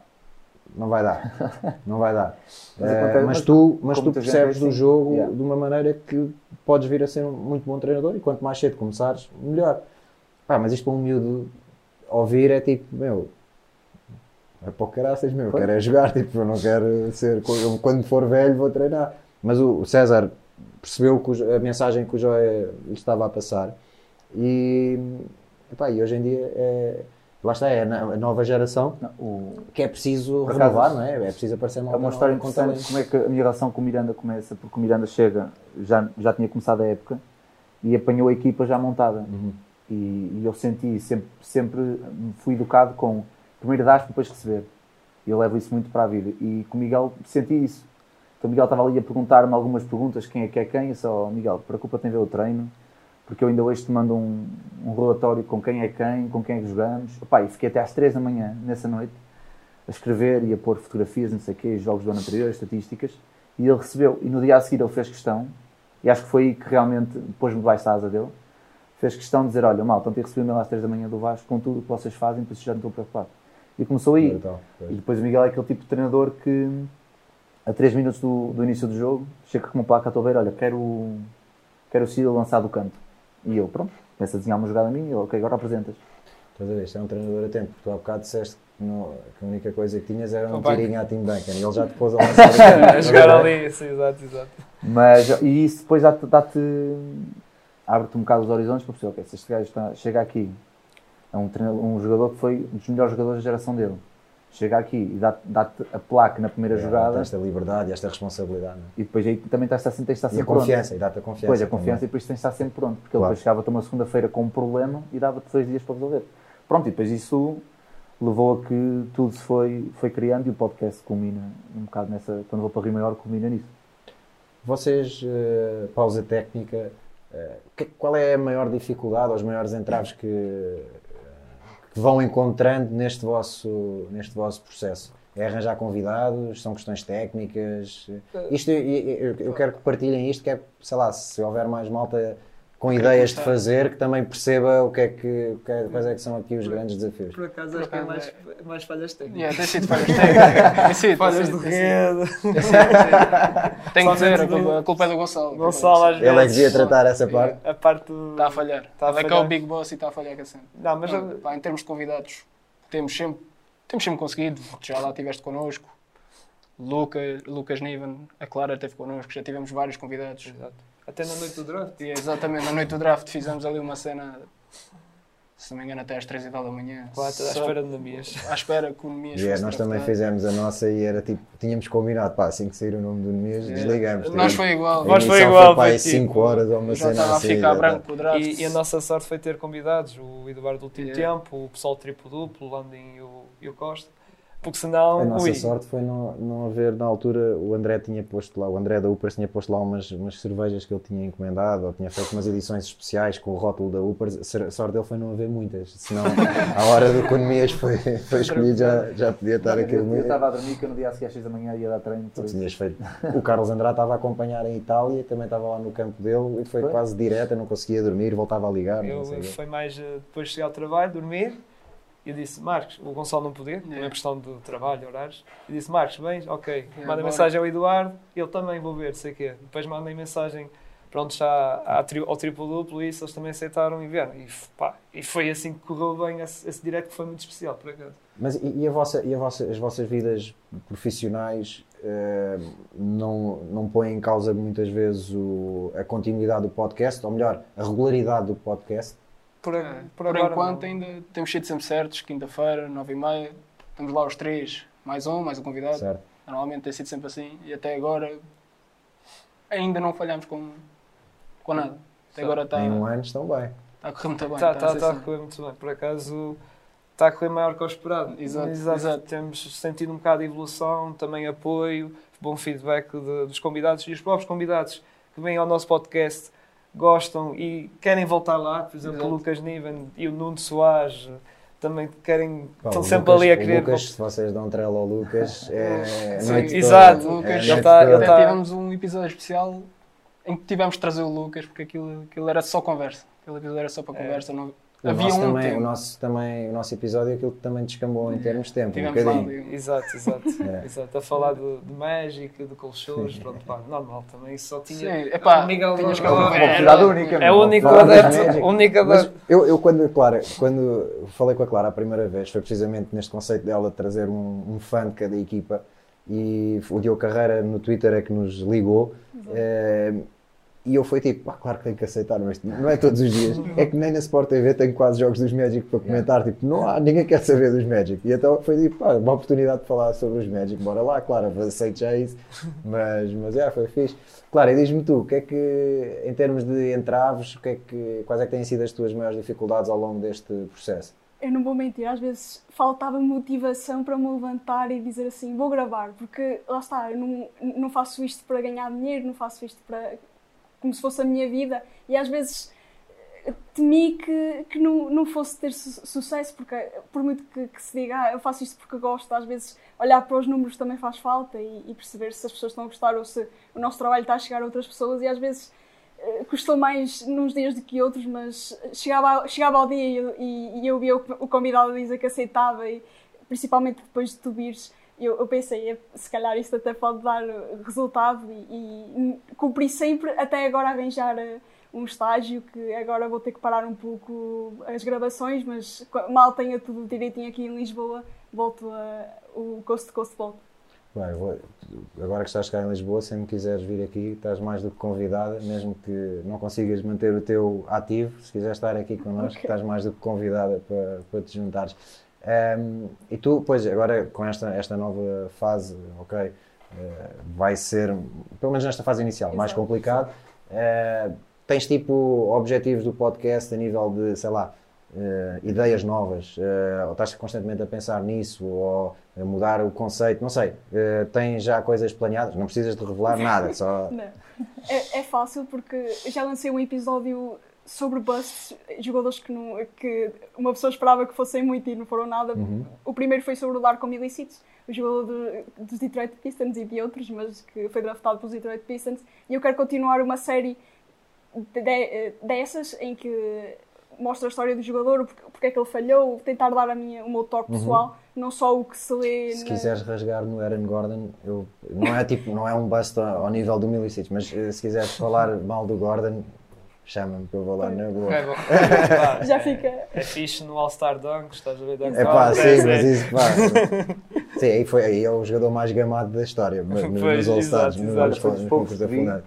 não vai dar, não vai dar. Mas acontece- mas tu, mas tu percebes é do assim. jogo Yeah. de uma maneira que podes vir a ser um muito bom treinador e quanto mais cedo começares, melhor. Pá, mas isto para um miúdo ouvir é tipo, meu, é para o caraças, meu, eu quero é jogar, tipo, eu não quero ser, quando for velho vou treinar. Mas o César percebeu a mensagem que o Joé lhe estava a passar e, epá, e hoje em dia é, lá está, é a no- a nova geração Não, o- que é preciso renovar, não é? É preciso aparecer É nova uma história interessante como é que a minha relação com o Miranda começa, porque o Miranda chega, já, já tinha começado a época e apanhou a equipa já montada. Uhum. E, e eu senti, sempre, sempre fui educado com primeiro dar depois receber. E eu levo isso muito para a vida. E com o Miguel senti isso. Então o Miguel estava ali a perguntar-me algumas perguntas: quem é que é quem? Eu só, Miguel, preocupa-te em ver o treino, porque eu ainda hoje te mando um, um relatório com quem é quem, com quem é que jogamos. Opa, e fiquei até às 3 da manhã, nessa noite, a escrever e a pôr fotografias, não sei o quê, jogos do ano anterior, estatísticas. E ele recebeu. E no dia a seguir ele fez questão, e acho que foi aí que realmente pôs-me debaixo da asa dele. Fez questão de dizer: Olha, mal, então te recebi um mail às 3 da manhã do Vasco com tudo o que vocês fazem, por isso já não estou preocupado. E começou aí. Pois. E depois o Miguel é aquele tipo de treinador que a 3 minutos do, do início do jogo chega com uma placa a tua beira, olha, quero, quero o Ciro lançar do canto. E eu, pronto, Começa a desenhar uma jogada minha, ok, agora apresentas. Estás a ver? Isto é um treinador atento. Tu há bocado disseste que, não- que a única coisa que tinhas era um O banco. tirinho à Team Duncan e ele já te pôs a lançar. a jogar ali, sim, exato, exato. Mas, e isso depois dá-te, dá-te abre-te um bocado os horizontes para perceber, ok, se este gajo está, chega aqui, é um, treinador, um jogador que foi um dos melhores jogadores da geração dele, chega aqui e dá-te, dá-te a placa na primeira jogada Esta liberdade e esta responsabilidade. é? e depois aí também estás, tens de estar E a sempre pronto. confiança, e dá-te a confiança. Pois, a também. confiança e depois tens de estar sempre pronto, porque ele Claro. depois chegava-te uma segunda-feira com um problema e dava-te dois dias para resolver. Pronto, e depois isso levou a que tudo se foi, foi criando e o podcast culmina um bocado nessa, quando vou para Rio Maior, culmina nisso. Vocês, eh, pausa técnica, eh, que- qual é a maior dificuldade ou os maiores entraves que vão encontrando neste vosso, neste vosso processo? É arranjar convidados? São questões técnicas? Isto, eu, eu- eu quero que partilhem isto, que é, sei lá, se houver mais malta com ideias de fazer, que também perceba o que é que, o que é- quais é que são aqui os grandes desafios. Por acaso acho que é mais, mais falhas técnicas. Yeah, tem sido falhas técnicas. Tem sido, Falhas de rede. Tenho que dizer, a culpa, a culpa é do Gonçalo. Gonçalo às Ele é que devia tratar essa parte. A parte do... Está a falhar. Está a Ele é que é falhar. o Big Boss e está a falhar que é sempre. Não, mas Não, pá, em termos de convidados, temos sempre, temos sempre conseguido. Já lá estiveste connosco. Luca, Lucas Niven, a Clara esteve connosco. Já tivemos vários convidados. Exato. Até na noite do draft. E exatamente, na noite do draft fizemos ali uma cena, se não me engano, até às 3 e tal da manhã. Quatro, à espera de Namias. À espera que o Nemias E é, fosse nós também fizemos a nossa e era tipo, tínhamos combinado, pá, assim que sair o nome do Nemias, desligamos. Nós foi igual. Nós foi igual, pá, foi aí tipo- 5 horas ou uma Já cena estava a assim. ficar branco tá. o draft. E, e a nossa sorte foi ter convidados, o Eduardo do último Yeah. tempo, o pessoal triplo-duplo, o Landin e o, e o Costa. Porque senão, A nossa ui, sorte foi não, não haver, na altura, o André tinha posto lá, o André da Upers tinha posto lá umas, umas cervejas que ele tinha encomendado, ou tinha feito umas edições especiais com o rótulo da Upers. A sorte dele foi não haver muitas, senão a hora do Economias foi, foi escolhido, já, já podia estar aqui. Eu, eu estava a dormir que eu no dia a seguir às 6 da manhã ia dar treino. por Tu isso. tinhas feito. O Carlos Andrade estava a acompanhar em Itália, também estava lá no campo dele e foi Foi? quase direto, eu não conseguia dormir, voltava a ligar. eu, foi mais eh, depois de chegar ao trabalho, dormir. E eu disse, Marcos, o Gonçalo não podia, por Yeah. uma questão de trabalho, horários. E disse, Marcos, bens? Ok. Manda bora. mensagem ao Eduardo, ele também, vou ver, sei o quê. Depois mandei mensagem, pronto, já à tri- ao triplo-duplo e isso eles também aceitaram e vieram. E, pá, e foi assim que correu bem esse, esse direct, que foi muito especial, por acaso. Mas e, e a vossa, e a vossa, as vossas vidas profissionais eh, não, não põem em causa muitas vezes o- a continuidade do podcast, ou melhor, a regularidade do podcast? Por, É, Por, agora, enquanto não. ainda temos sido sempre certos, quinta-feira, nove e meia, estamos lá os três, mais um, mais um convidado. Certo? Normalmente tem sido sempre assim e até agora ainda não falhamos com, com nada. Até agora está Em um ano estão bem. está a correr muito bem. Está está a tá, tá a correr muito bem. Por acaso está a correr maior que o esperado. Exato, exato. Temos sentido um bocado de evolução, também apoio, bom feedback de- dos convidados e os próprios convidados que vêm ao nosso podcast gostam e querem voltar lá. Por exemplo, Exato. o Lucas Niven e o Nuno Soares também querem, Pá, estão sempre Lucas- ali a querer. Lucas, se vocês dão trela ao Lucas, é a Sim, noite exato, toda. Lucas, é a ele noite tá- ele toda. Até tá- tivemos um episódio especial em que tivemos de trazer o Lucas porque aquilo, aquilo era só conversa. Aquele episódio era só para É. conversa. Não... O Havia nosso um também, tema. o nosso também, o nosso episódio, aquilo que também descambou em termos de tempo, um Tivemos bocadinho. Exato, exato, É. exato. A falar de, de Magic, de colchões, pronto, pá, normal também. Só tinha. Sim, epá, o Miguel tinhas que. Uma oportunidade única. É adepto. Único Mas adepto. eu, eu quando, Clara, quando falei com a Clara a primeira vez, foi precisamente neste conceito dela de trazer um, um fã de cada equipa e o Diogo Carreira no Twitter é que nos ligou eh, e eu fui tipo, ah, claro que tenho que aceitar, mas não é todos os dias. É que nem na Sport TV tenho quase jogos dos Magic para comentar, tipo, não há, ninguém quer saber dos Magic. E então foi tipo, pá, uma oportunidade de falar sobre os Magic, bora lá, claro, aceito já isso, mas, mas é, foi fixe. Claro, e diz-me tu, o que é que, em termos de entraves, o que é que, quais é que têm sido as tuas maiores dificuldades ao longo deste processo? Eu não vou mentir, às vezes faltava motivação para me levantar e dizer assim, vou gravar, porque lá está, eu não, não faço isto para ganhar dinheiro, não faço isto para como se fosse a minha vida. E às vezes eh, temi que, que não, não fosse ter su- sucesso, porque por muito que, que se diga, ah, eu faço isto porque gosto, às vezes olhar para os números também faz falta e, e perceber se as pessoas estão a gostar ou se o nosso trabalho está a chegar a outras pessoas. E às vezes eh, custou mais nos dias do que outros, mas chegava, chegava ao dia e e, e eu via o, o convidado dizer que aceitava, e principalmente depois de tu vires, eu, eu pensei, "É, se calhar isto até pode dar eh, resultado e, e cumpri sempre até agora arranjar eh, um estágio que agora vou ter que parar um pouco as gravações, mas mal tenha tudo direitinho aqui em Lisboa, volto a, o Coast to Coast volta. Bem, vou- agora que estás cá em Lisboa, se me quiseres vir aqui, estás mais do que convidada, mesmo que não consigas manter o teu ativo, se quiseres estar aqui connosco, Ok. estás mais do que convidada para, para te juntares. Ehm, e tu, pois, agora com esta, esta nova fase, ok, eh, vai ser, pelo menos nesta fase inicial, mais Exato. complicado. Eh, tens tipo objetivos do podcast a nível de, sei lá, eh, ideias novas, ou estás constantemente a pensar nisso, ou a mudar o conceito, não sei. Tens já coisas planeadas? Não precisas de revelar nada, só. Não. É, é fácil porque já lancei um episódio sobre busts, jogadores que, não, que uma pessoa esperava que fossem muito e não foram nada. Uhum. O primeiro foi sobre o Darko Milicic, o jogador de- dos Detroit Pistons e de outros, mas que foi draftado pelos Detroit Pistons. E eu quero continuar uma série de- de- dessas em que mostra a história do jogador, o porquê, porque é que ele falhou, tentar dar a minha, o meu toque pessoal, não só o que se lê. Uhum. Se na- quiseres rasgar no Aaron Gordon, eu, não é tipo, não é um bust ao ao nível do Milicic, mas eh, se quiseres falar mal do Gordon, chama-me que eu vou lá na boa. É bom. Pá, Já é- fica. É fixe no All-Star Dunks, estás a ver? Dunk É pá, sim, mas é- isso, pá. Sim, aí, foi, aí é o jogador mais gamado da história, mas nos Pois, All-Stars, nos, exato. nos, nos poucos concursos da. Fundação.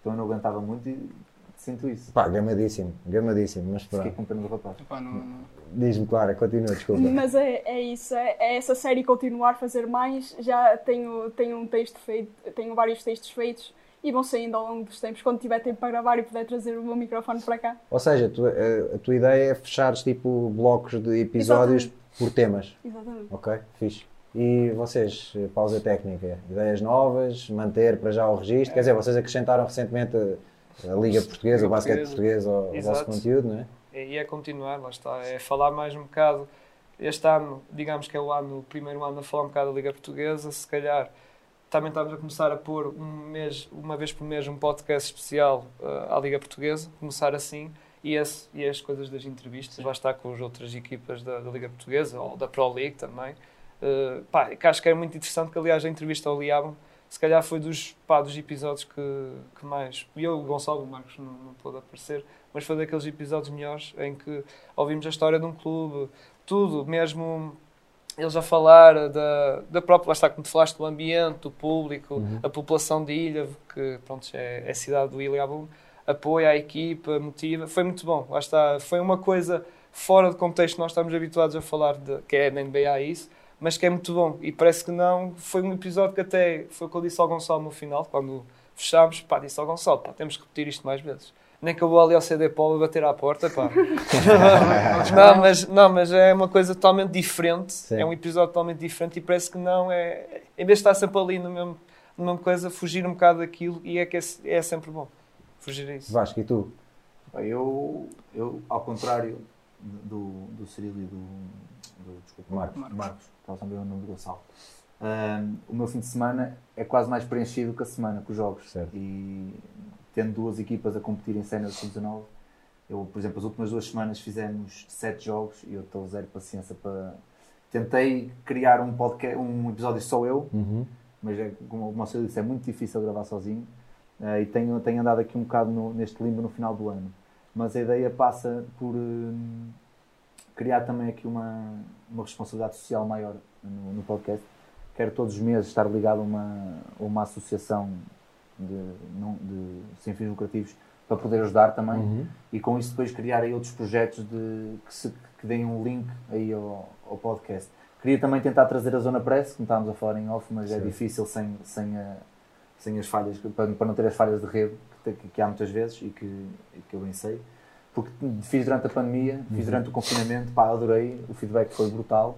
Então eu não aguentava muito e sinto isso. Pá, gamadíssimo, gamadíssimo, mas Fiquei pronto. com pena do rapaz. Epá, não- não- Diz-me, Clara, continua, desculpa. Mas é, é isso, é, é essa série continuar a fazer mais. Já tenho, tenho um texto feito, tenho vários textos feitos e vão saindo ao longo dos tempos. Quando tiver tempo para gravar e puder trazer o meu microfone para cá. Ou seja, tu- a, a tua ideia é fechares tipo blocos de episódios Exatamente. por temas. Exatamente. Ok, fixe. E vocês, eh, pausa técnica, ideias novas, manter para já o registro? Quer dizer, vocês acrescentaram recentemente a, a Liga Portuguesa, o basquete Portuguesa. português ao, ao vosso conteúdo, não é? E é continuar, lá está. É falar mais um bocado. Este ano, digamos que é o ano, o primeiro ano a falar um bocado da Liga Portuguesa, se calhar também estamos a começar a pôr um mês, uma vez por mês um podcast especial uh, à Liga Portuguesa, começar assim, e, esse, e as coisas das entrevistas, lá está com as outras equipas da, da Liga Portuguesa, ou da Pro League também. Uh, pá, que acho que é muito interessante, que aliás a entrevista ao Liabon, se calhar foi dos, pá, dos episódios que, que mais... E eu, o Gonçalo, o Marcos não, não pôde aparecer, mas foi daqueles episódios melhores em que ouvimos a história de um clube, tudo, mesmo eles a falar da, da própria, lá está, como tu falaste, do ambiente, do público, a população de Ilha, que pronto, é, é a cidade do Ilhabum, apoia a equipa, motiva, foi muito bom, lá está, foi uma coisa fora de contexto que nós estamos habituados a falar, de, que é na NBA isso, mas que é muito bom, e parece que não, foi um episódio que até, foi o que eu disse ao Gonçalo no final, quando fechámos, pá, disse ao Gonçalo, pá, temos que repetir isto mais vezes. Nem que eu vou ali ao CD Polo bater à porta, pá. não, mas, não, mas é uma coisa totalmente diferente. Sim. É um episódio totalmente diferente e parece que não é. Em vez de estar sempre ali no mesmo, na mesma coisa, fugir um bocado daquilo e é que é, é sempre bom. Fugir a isso. Vasco, e tu? Eu, eu, ao contrário do, do Cirilo e do, do desculpa, Marcos. Marcos, estava a saber o nome do Gonçalo. Ahm, o meu fim de semana é quase mais preenchido que a semana com os jogos. Certo. E tendo duas equipas a competir em cena de 19, eu, por exemplo, as últimas duas semanas fizemos sete jogos e eu estou zero paciência para. Tentei criar um, podcast, um episódio só eu, Uhum. mas é, como o Marcelo disse, é muito difícil gravar sozinho eh, e tenho, tenho andado aqui um bocado no- neste limbo no final do ano. Mas a ideia passa por hum, criar também aqui uma, uma responsabilidade social maior no, no podcast. Quero todos os meses estar ligado a uma, a uma associação de, não, de, sem fins lucrativos para poder ajudar também Uhum. e com isso depois criar aí outros projetos de, que, se, que deem um link aí ao, ao podcast. Queria também tentar trazer a Zona Press, como estávamos a falar em off, mas é Certo. difícil sem, sem, a- sem as falhas, para, para não ter as falhas de rede que, te- que há muitas vezes e que, que eu bem sei. Porque fiz durante a pandemia, fiz durante o confinamento, pá, adorei, o feedback foi brutal.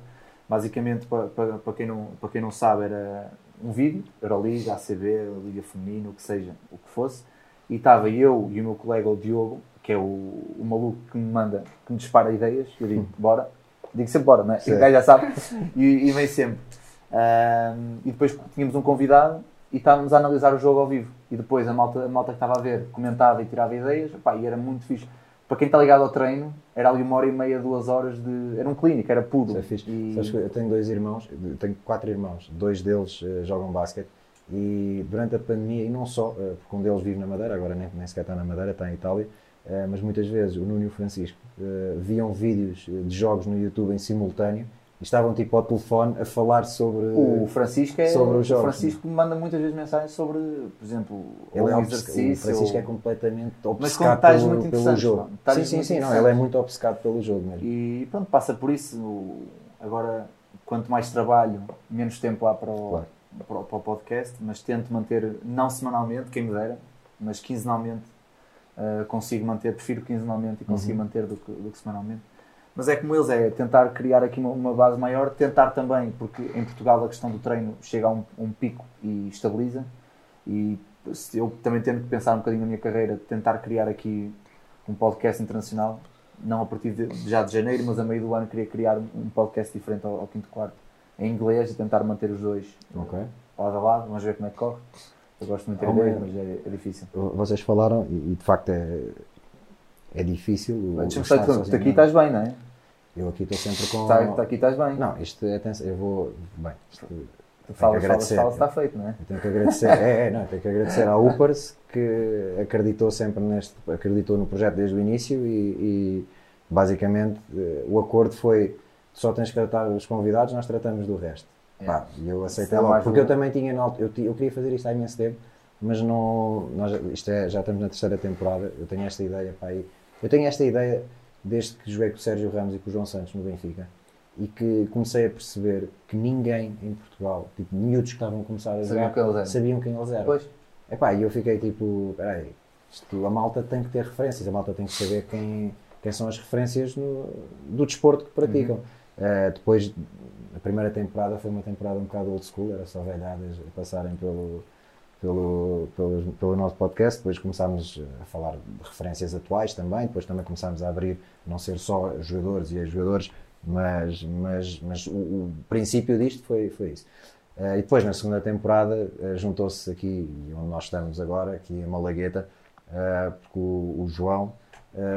Basicamente, para, para, para, quem não, para quem não sabe, era um vídeo, Euroliga, ACB, Liga Feminina, o que seja, o que fosse, e estava eu e o meu colega, o Diogo, que é o, o maluco que me manda, que me dispara ideias, eu digo, bora, digo sempre bora, não é? E o gajo já sabe, e, e vem sempre. Ahm, e depois tínhamos um convidado e estávamos a analisar o jogo ao vivo. E depois a malta, a malta que estava a ver comentava e tirava ideias, pá, e era muito fixe. Para quem está ligado ao treino, era ali uma hora e meia, duas horas de. Era um clínico, era puro. É. E- Sabes eu tenho dois irmãos, tenho quatro irmãos, dois deles eh, jogam basquete e durante a pandemia, e não só, eh, porque um deles vive na Madeira, agora nem, nem sequer está na Madeira, está em Itália, eh, mas muitas vezes o Nuno e o Francisco viam vídeos de jogos no YouTube em simultâneo estavam tipo ao telefone a falar sobre. O Francisco é. sobre os o jogos, Francisco me manda muitas vezes mensagens sobre, por exemplo, Ele é um exercício. o Francisco é ou- completamente Mas com obcecado pelo, muito pelo jogo. Sim, sim, sim, não, ele é muito obcecado pelo jogo mesmo. E pronto, passa por isso. O- Agora, quanto mais trabalho, menos tempo há para o, Claro. para, o- para o podcast, mas tento manter, não semanalmente, quem me dera, mas quinzenalmente uh, consigo manter, prefiro quinzenalmente e consigo Uhum. manter do que, do que semanalmente. Mas é como eles, é tentar criar aqui uma, uma base maior, tentar também, porque em Portugal a questão do treino chega a um, um pico e estabiliza, e eu também tendo que pensar um bocadinho na minha carreira, tentar criar aqui um podcast internacional, não a partir de, já de janeiro, mas a meio do ano queria criar um podcast diferente ao, ao quinto quarto, em inglês e tentar manter os dois Ok. lado a lado, vamos ver como é que corre. Eu gosto muito de ideias, mas é, é difícil. Vocês falaram, e, e de facto é, é difícil. só estar dizer, tu aqui não. estás bem, não é? Eu aqui estou sempre com. Tá, tá aqui estás bem. Não, isto, atenção, eu vou. Bem, isto, tu falas, falas, está feito, não é? Eu tenho que agradecer, é, é, não, tenho que agradecer à Upers que acreditou sempre neste, acreditou no projeto desde o início e, e, basicamente eh, o acordo foi só tens que tratar os convidados, nós tratamos do resto. Pá, e eu aceitei é logo, porque eu também tinha, eu, eu queria fazer isto há imenso tempo, mas não, nós, isto é, já estamos na terceira temporada, eu tenho esta ideia, pá, e- eu tenho esta ideia desde que joguei com o Sérgio Ramos e com o João Santos no Benfica e que comecei a perceber que ninguém em Portugal, tipo, miúdos que estavam a começar a Sabiam jogar, quem eles eram. sabiam quem eles eram. Pois. Epá, e eu fiquei tipo, peraí, isto, a malta tem que ter referências, a malta tem que saber quem, quem são as referências no- do desporto que praticam. Uhum. Eh, depois, a primeira temporada foi uma temporada um bocado old school, era só velhadas a passarem pelo, pelo, pelo, pelo nosso podcast, depois começámos a falar de referências atuais também, depois também começámos a abrir, não ser só jogadores e ex-jogadores, mas, mas, mas o, o princípio disto foi, foi isso. Eh, e depois, na segunda temporada, eh, juntou-se aqui, onde nós estamos agora, aqui em Malagueta, eh, porque o, o João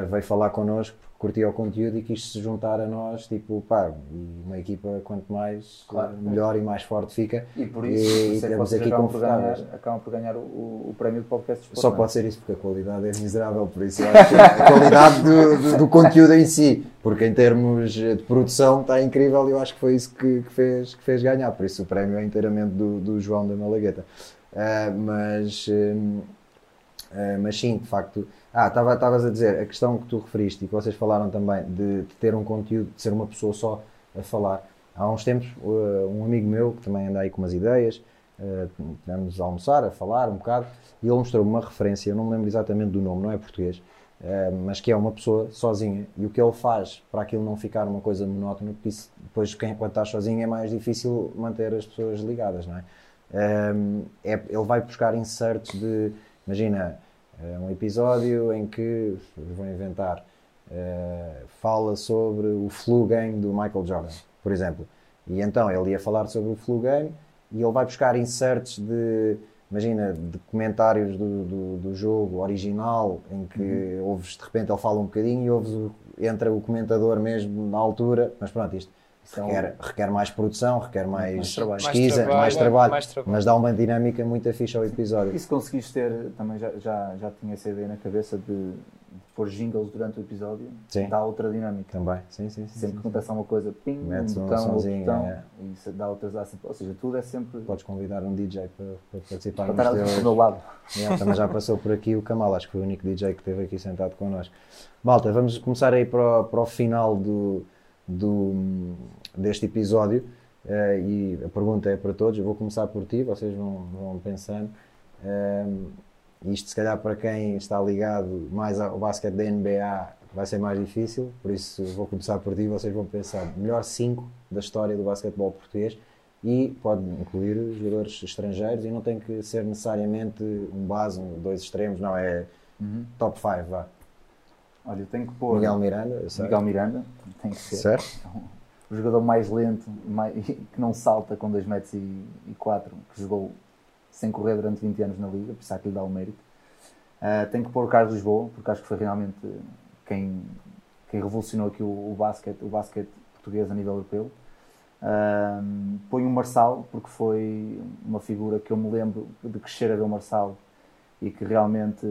veio falar connosco, curtia o conteúdo e quis se juntar a nós, tipo, pá, e uma equipa quanto mais, Claro. eh, melhor e mais forte fica. E por isso, E é aqui confortáveis. acabam por ganhar o, o prémio de podcast Só Sport, pode ser isso porque a qualidade é miserável, por isso eu acho que a qualidade do, do- do conteúdo em si, porque em termos de produção está incrível e eu acho que foi isso que, que fez, que fez ganhar, por isso o prémio é inteiramente do, do João da Malagueta. Ah, mas, ah, mas sim, de facto. Ah, estava- estavas a dizer, a questão que tu referiste e que vocês falaram também de, de ter um conteúdo, de ser uma pessoa só a falar. Há uns tempos, uh, um amigo meu que também anda aí com umas ideias, uh, tivemos a almoçar, a falar um bocado, e ele mostrou-me uma referência, eu não me lembro exatamente do nome, não é português, uh, mas que é uma pessoa sozinha. E o que ele faz para aquilo não ficar uma coisa monótona, porque isso, depois, quem, quando estás sozinho, é mais difícil manter as pessoas ligadas, não é? É, ele vai buscar insertos de, imagina, eh, um episódio em que, vou inventar, eh, fala sobre o flu game do Michael Jordan, por exemplo. E então ele ia falar sobre o flu game e ele vai buscar inserts de, imagina, de comentários do, do, do jogo original, em que ouves, de repente ele fala um bocadinho e ouves entra o comentador mesmo na altura, mas pronto, isto é um- requer, requer mais produção, requer mais, Mais trabalho. pesquisa, Mais mais trabalho, trabalho, mais trabalho. mas dá uma dinâmica muito fixe ao episódio. E se conseguiste ter, também já, já, já tinha essa ideia na cabeça de, de pôr jingles durante o episódio, Sim. dá outra dinâmica. Também, sim, sim, sim. Sempre sim. que acontece alguma coisa, ping, Metes um botão, botão, é. e dá outras sempre, ou seja, tudo é sempre Podes convidar um DJ para, para participar para estar teus- do meu lado. Yeah, também já passou por aqui o Kamal, acho que foi o único DJ que esteve aqui sentado connosco. Malta, vamos começar aí para o, para o final do, do- deste episódio eh, e a pergunta é para todos. Eu vou começar por ti, vocês vão, vão pensando. Ehm, isto, se calhar, para quem está ligado mais ao basquete da NBA, vai ser mais difícil, por isso vou começar por ti. Vocês vão pensar melhor 5 da história do basquetebol português e pode incluir jogadores estrangeiros e não tem que ser necessariamente um base, um, dois extremos, não, é top 5, vá. Olha, eu tenho que pôr Miguel Miranda, eu sei. Miguel Miranda, tem que ser. Certo? O jogador mais lento, mais, que não salta com 2 metros e, e 4, que jogou sem correr durante 20 anos na Liga, por isso há que lhe dá o mérito. Ah, tenho que pôr o Carlos Lisboa, porque acho que foi realmente quem, quem revolucionou aqui o, o basquete, o basquete português a nível europeu. Ah, ponho o Marçal, porque foi uma figura que eu me lembro de crescer a ver o Marçal e que realmente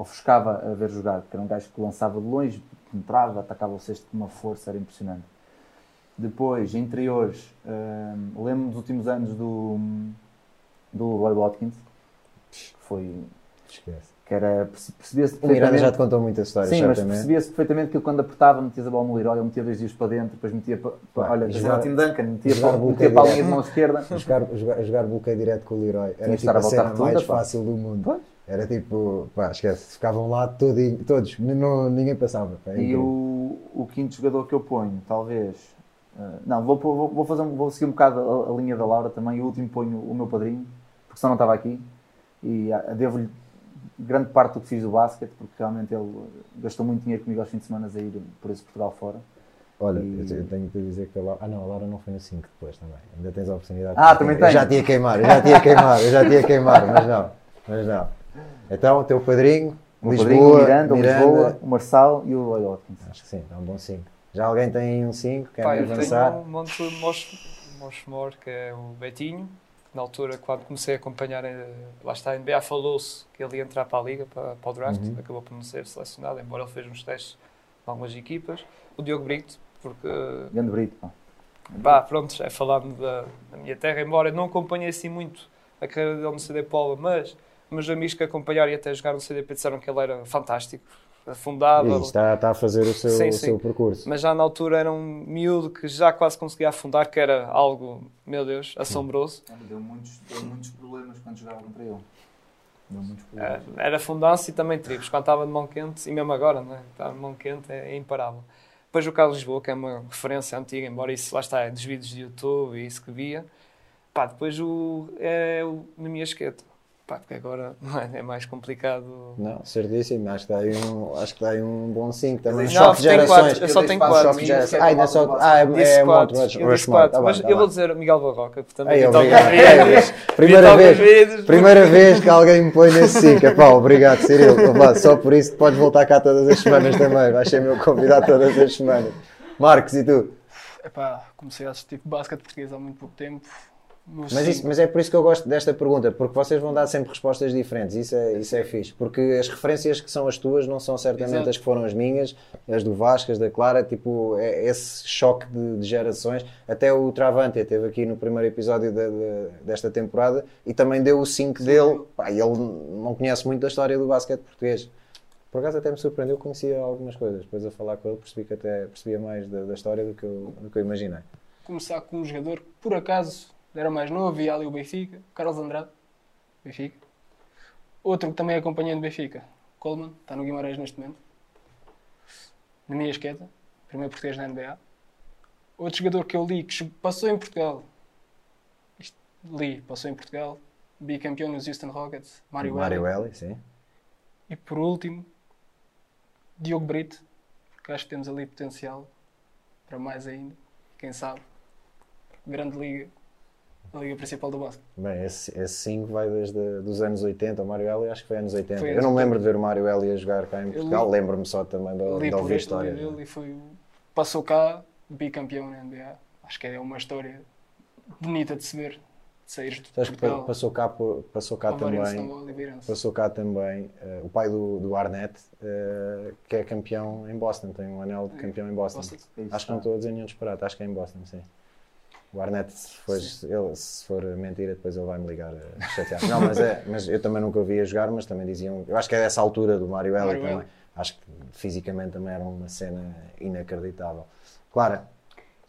ofuscava a ver jogar, porque era um gajo que lançava de longe, penetrava, atacava o cesto com uma força, era impressionante. Depois, interiores, hum, lembro-me dos últimos anos do, do Roy Watkins, que foi Esquece. que era perce- percebia-se O Miranda já perfeitamente te contou muitas histórias, Sim, mas certamente. percebia-se perfeitamente que ele, quando apertava, metias a bola no Leroy, ele metia dois dias para dentro, depois metia para. para olha, jogar- o Tim Duncan, metia, jogar para, metia para a linha de mão esquerda. Jogar, jogar, jogar buca direto com o Leroy era Tinha que tipo a a voltar cena mais pá. fácil do mundo. Pois. Era tipo, pá, esquece, ficavam lá todinho- todos, não, ninguém passava. pá, é E o, o quinto jogador que eu ponho, talvez. ah, não, vou, vou, vou fazer, vou seguir um bocado a, a linha da Laura também. O último ponho o meu padrinho, porque senão não estava aqui. E ah, devo-lhe grande parte do que fiz do basquete, porque realmente ele gastou muito dinheiro comigo aos fins de semana a ir por esse Portugal fora. Olha, e- eu tenho que dizer que a Laura. Ah, não, a Laura não foi no 5 depois também. Ainda tens a oportunidade. Ah, também Eu tenho. já tinha queimar, eu já tinha queimar, eu já tinha queimar, mas não. Mas não. Então, o teu padrinho, O Lisboa, padrinho, o Miranda, o Miranda. Lisboa, o Marçal e o Roy Watkins. Acho que sim, é um bom 5. Já alguém tem aí um 5? Quer Pá, eu avançar? tenho um monte de Mosmor, que é o Betinho, que na altura, quando comecei a acompanhar, eh, lá está, a NBA falou-se que ele ia entrar para a Liga, para, para o draft, Uhum. acabou por não ser selecionado, embora ele fez uns testes com algumas equipas. O Diogo Brito, porque, Grande Brito. pá. pá, pronto, é falar-me da, da minha terra, embora não acompanhei assim muito a carreira dele no CD Paula, mas meus amigos que acompanharam e até jogaram no CDP disseram que ele era fantástico, afundava, Ih, está, está a fazer o seu, Sim, o sim. seu percurso. mas já na altura era um miúdo que já quase conseguia afundar, que era algo, meu Deus, assombroso. Deu muitos, deu muitos problemas quando jogava contra ele. Deu muitos Eh, Era fundança e também tripos. Quando estava de mão quente, e mesmo agora, não é? Estava de mão quente, é, é imparável. Depois o Carlos Lisboa, que é uma referência antiga, embora isso lá está, é dos vídeos de YouTube e isso que via. Pá, depois o, é o Nemia Esqueta. Pá, porque agora é, é mais complicado. Não, certíssimo. Acho que dá aí um, acho que dá aí um bom 5 também. Não, choque gerações. quatro, eu só tenho Um quatro. choque de gerações. Ah, ainda só. Ah, é, é quatro, Mount eu disse Rushmore. quatro, Tá mas tá eu vou dizer Miguel Barroca, obrigado. vídeos, Primeira vez, primeira vez que alguém me põe nesse 5. Epá, obrigado, Cirilo. Só por isso podes voltar cá todas as semanas também. Vais ser meu convidado todas as semanas. Marcos, e tu? Epá, comecei a assistir basquete português há muito pouco tempo. Mas, mas é por isso que eu gosto desta pergunta, porque vocês vão dar sempre respostas diferentes, isso é, isso é fixe, porque as referências que são as tuas não são certamente Exato. as que foram as minhas, as do Vasco, as da Clara, tipo, é esse choque de, de gerações. Até o Travante esteve aqui no primeiro episódio da- da- desta temporada e também deu o 5 dele, Pá, ele não conhece muito da história do basquete português. Por acaso até me surpreendeu, conhecia algumas coisas, depois a falar com ele percebi que até percebia mais da, da história do que, eu, do que eu imaginei. começar com um jogador que por acaso era mais novo e ia ali o Benfica, Carlos Andrade, Benfica. Outro que também acompanhei no Benfica, Coleman, está no Guimarães neste momento. Na minha esqueta, primeiro português na NBA. Outro jogador que eu li que passou em Portugal, isto, li, passou em Portugal, bicampeão nos Houston Rockets, Mário Mário Elliott. Eli, sim. E por último, Diogo Brito, porque acho que temos ali potencial para mais ainda. Quem sabe? Grande liga, a liga principal do basquete. Bem, esse 5 vai desde os anos 80, o Mário Eli acho que foi anos 80. Foi eu não me lembro de ver o Mário Eli a jogar cá em Portugal, li- lembro-me só também de, Ali de ouvir ele, histórias. né? ele e foi o- passou cá, bicampeão na NBA. Acho que é uma história bonita de se ver, de sair de Portugal. passou cá, por- passou cá também, passou cá também eh, o pai do, do Arnett, eh, que é campeão em Boston, tem um anel de campeão em Boston. Boston. Acho que não estou a dizer nenhum disparate, acho que é em Boston, sim. O Arnett, se for, ele, se for mentira, depois ele vai me ligar a chatear. Não, mas, é, mas eu também nunca o via jogar, mas também diziam. Eu acho que é dessa altura do Mário Eli Mário também. Eli. Acho que fisicamente também era uma cena inacreditável. Clara,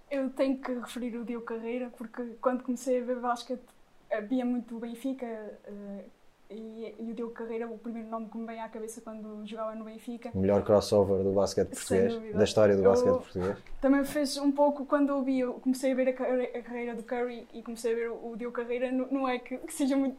Eu tenho que referir o Diogo Carreira, porque quando comecei a ver basquete havia muito o Benfica eh, e, e o Diogo Carreira, o primeiro nome que me vem à cabeça quando jogava no Benfica. o melhor crossover do basquete português, da história do Eu- basquete português. Também fez um pouco quando eu vi, eu comecei a ver a, carre- a carreira do Curry e comecei a ver o, o Diogo Carreira, não, não é que, que seja muito.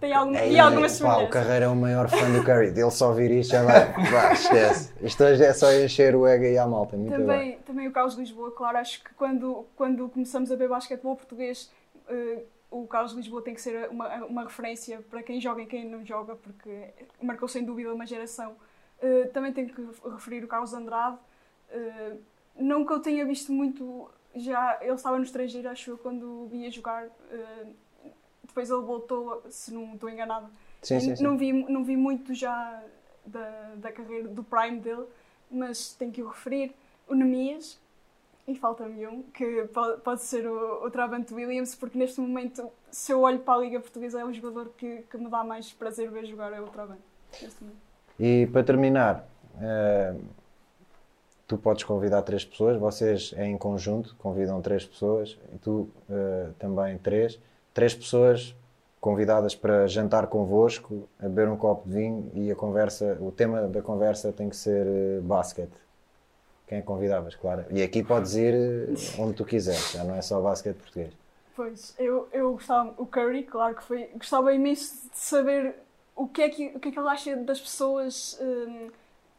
Tem algum, Ei, e algumas pá, o semelhanças. Carreira é o maior fã do Curry. Dele só vir isto já vai. Esquece. Isto hoje é só encher o ego aí à malta. Muito bem. Também, também o Carlos Lisboa, claro, acho que quando, quando começamos a ver basquetebol português, eh, o Carlos Lisboa tem que ser uma, uma referência para quem joga e quem não joga, porque marcou sem dúvida uma geração. Eh, também tenho que referir o Carlos Andrade. Eh, não que eu tenha visto muito já ele estava no estrangeiro, acho eu, quando ia jogar. eh, depois ele voltou, se não estou enganada. Sim, sim, sim. Não, vi, não vi muito já da, da carreira, do prime dele, mas tenho que o referir. O Nemias, e falta-me um, que pode, ser o, o Travante Williams, porque neste momento, se eu olho para a Liga Portuguesa, é o jogador que, que me dá mais prazer ver jogar, é o momento. E para terminar, eh, tu podes convidar três pessoas, vocês em conjunto convidam três pessoas e tu eh, também três. Três pessoas convidadas para jantar convosco, a beber um copo de vinho e a conversa, o tema da conversa tem que ser eh, basquete. Quem é que convidavas, claro. E aqui podes ir eh, onde tu quiseres, já não é só basquete português. Pois, eu, eu gostava, o Curry, claro que foi, gostava imenso de saber o que é que, o que, é que ele acha das pessoas hum,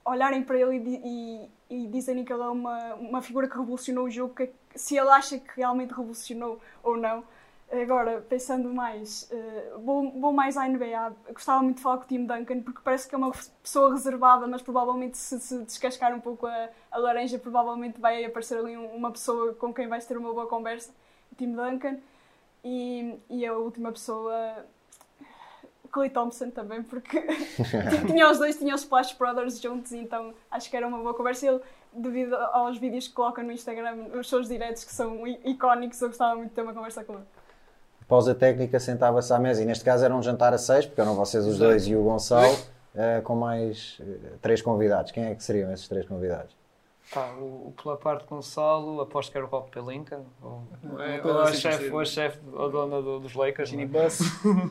olharem para ele e, e, e dizerem que ele é uma, uma figura que revolucionou o jogo, que, se ele acha que realmente revolucionou ou não. Agora, pensando mais, eh, vou, vou mais à NBA. Gostava muito de falar com o Tim Duncan, porque parece que é uma pessoa reservada, mas provavelmente se, se descascar um pouco a, a laranja, provavelmente vai aparecer ali um- uma pessoa com quem vais ter uma boa conversa. O Tim Duncan. E, e a última pessoa, Clay Thompson também, porque tinha os dois, tinha os Splash Brothers juntos, então acho que era uma boa conversa. Ele, devido aos vídeos que coloca no Instagram, os seus diretos que são icónicos, eu gostava muito de ter uma conversa com ele. Pausa técnica, sentava-se à mesa e neste caso era um jantar a seis, porque eram vocês os dois e o Gonçalo, eh, com mais eh, três convidados. Quem é que seriam esses três convidados? Pá, o, o pela parte de Gonçalo, aposto que era o Rob Pelinka, ou, é, coisa ou a assim chefe, ou a chefe, ou a dona do- dos Lakers. Ginny não é? Bus.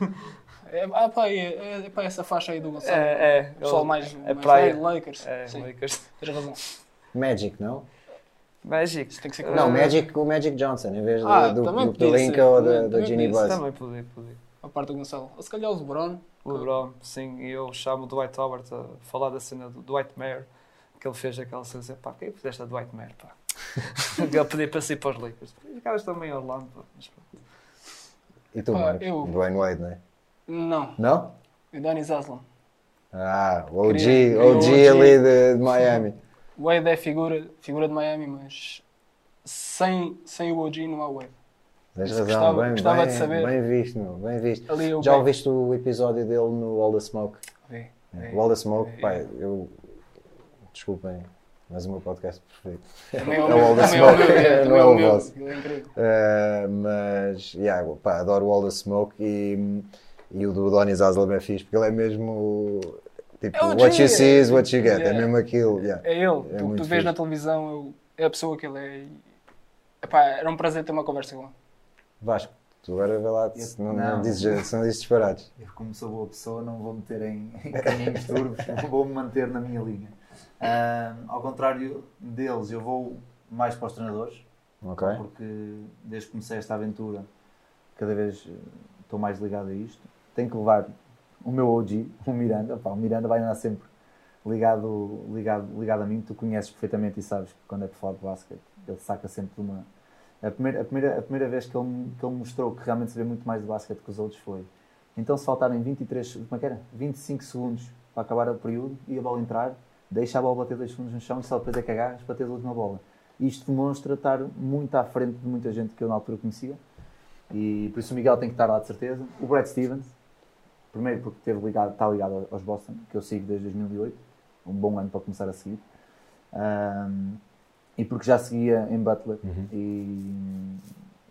é, ah, pá, é, é, é pá, essa faixa aí do Gonçalo. É, é. Pessoal ele- mais, é mais praia. Lakers. É, Sim, Lakers. tens razão. Magic, não? Magic. Isso tem que ser Não, Eh, Magic, o Magic Johnson, em vez de- Ah, do, do Pelinka ser, ou também Ginny podia Buzz. Também podia, podia. A parte do Gonçalo. Ou se calhar o LeBron. O LeBron, sim, e eu chamo o Dwight Howard a falar da cena do Dwight Mayer, que ele fez aquela cena, dizer, pá, quem fizeste a Dwight Mayer, pá? ele pedia para sair para os Lakers. Os caras também em Orlando, pá. Mas, pronto. E tu, Pá, Marcos? eu- Dwayne Wade, não é? Não, Não? o Danny Zaslan. Ah, o OG, OG o OG. ali de, de Miami. O Wade é figura, figura de Miami, mas sem, sem o OG não há Wade. Tens razão, gostava- bem, gostava bem, de saber. bem visto, meu, bem visto. Ali Já ouviste o episódio dele no All the Smoke? Vi, vi. O All the Smoke, vi. pá, eu... Desculpem, mas o meu podcast preferido. Também É o All the é Smoke, é, não é é o vosso. É. Uh, mas, yeah, pá, adoro o All the Smoke e, e o do Donny Zaslam é fixe, porque ele é mesmo tipo, É o what you see is what you get, é yeah. mesmo aquilo. yeah. É ele. É o que muito tu vês na televisão eu- é a pessoa que ele é. Epá, era um prazer ter uma conversa com ele. Vasco, tu agora vê lá, se não, não Não. dizes, se não dizes disparados. Eu, como sou boa pessoa, não vou meter em, em caminhos turvos, vou-me manter na minha linha. Ao contrário deles, eu vou mais para os treinadores, Ok? porque desde que comecei esta aventura, cada vez eh, estou mais ligado a isto. Tenho que levar o meu OG, o Miranda. O Miranda vai andar sempre ligado, ligado, ligado a mim. Tu conheces perfeitamente e sabes que quando é para falar de basquete, ele saca sempre de uma. A primeira, a primeira, a primeira vez que ele, que ele mostrou que realmente sabia muito mais de basquete que os outros foi. Então, se faltarem 23, como é era? 25 segundos para acabar o período e a bola entrar, deixa a bola bater 2 segundos no chão e só depois é que agarras para ter a última bola. Isto demonstra estar muito à frente de muita gente que eu na altura conhecia. E por isso o Miguel tem que estar lá de certeza. O Brad Stevens, primeiro porque teve ligado, está ligado aos Boston, que eu sigo desde 2008. Um bom ano para começar a seguir. Ahm, e porque já seguia em Butler e,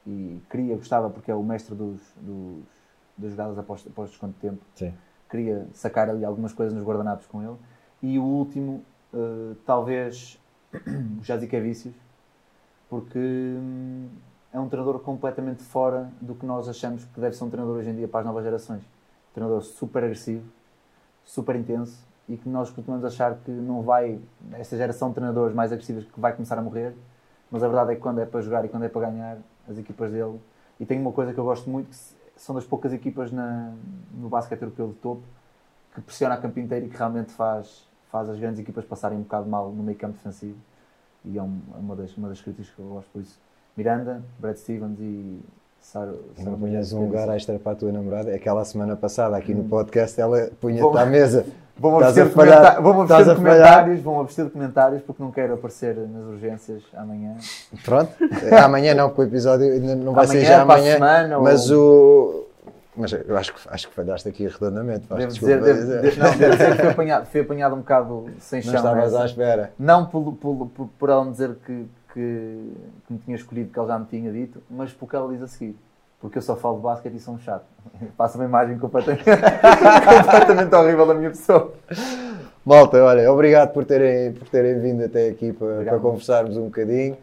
e queria, gostava, porque é o mestre dos, dos, das jogadas após, após desconto de tempo. Sim. Queria sacar ali algumas coisas nos guardanapos com ele. E o último, eh, talvez, o Jazikevicius, porque hum, é um treinador completamente fora do que nós achamos que deve ser um treinador hoje em dia para as novas gerações. Treinador super agressivo, super intenso e que nós costumamos achar que não vai, esta geração de treinadores mais agressivos que vai começar a morrer, mas a verdade é que quando é para jogar e quando é para ganhar, as equipas dele. E tem uma coisa que eu gosto muito, que são das poucas equipas na, no basquete europeu de topo que pressiona a campo inteiro e que realmente faz, faz as grandes equipas passarem um bocado mal no meio campo defensivo. E é é uma, das, uma das críticas que eu gosto por isso. Miranda, Brad Stevens e Sar E não punhas um lugar extra para a tua namorada. Aquela semana passada, aqui no podcast, ela punha-te à mesa. Vão abster, falhar. vão comentários, vão de comentários porque não quero aparecer nas urgências amanhã. Pronto, amanhã não, porque o episódio ainda não vai ser Amanhã, já para a amanhã. semana, mas ou- o. Mas eu acho que, acho que falhaste aqui redondamente. Devo dizer, devo, devo- não, devo dizer que fui apanhado, fui apanhado um bocado sem não chão. estavas nessa. à espera. Não por, por, por, por ela me dizer que, que, que me tinha escolhido, que ela já me tinha dito, mas porque ela diz a seguir. Porque eu só falo de basquete e sou um chato. Passa uma imagem completamente, completamente horrível da minha pessoa. Malta, olha, obrigado por terem, por terem vindo até aqui para, para conversarmos um bocadinho.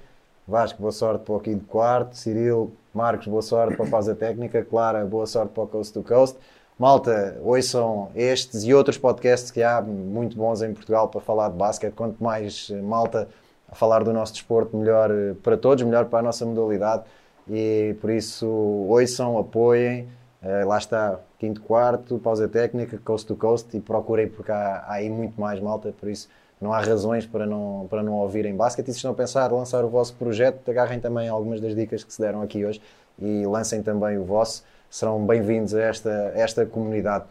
Vasco, boa sorte para o quinto quarto. Cirilo, Marcos, boa sorte para a pausa técnica. Clara, boa sorte para o Coast to Coast. Malta, ouçam estes e outros podcasts que há muito bons em Portugal para falar de basquete. Quanto mais eh, malta a falar do nosso desporto, melhor eh, para todos, melhor para a nossa modalidade. E por isso, ouçam, apoiem. Eh, lá está, quinto quarto, pausa técnica, coast to coast e procurem porque há, há aí muito mais malta, por isso não há razões para não, para não ouvirem basquete. E se estão a pensar em lançar o vosso projeto, agarrem também algumas das dicas que se deram aqui hoje e lancem também o vosso. Serão bem-vindos a esta, esta comunidade.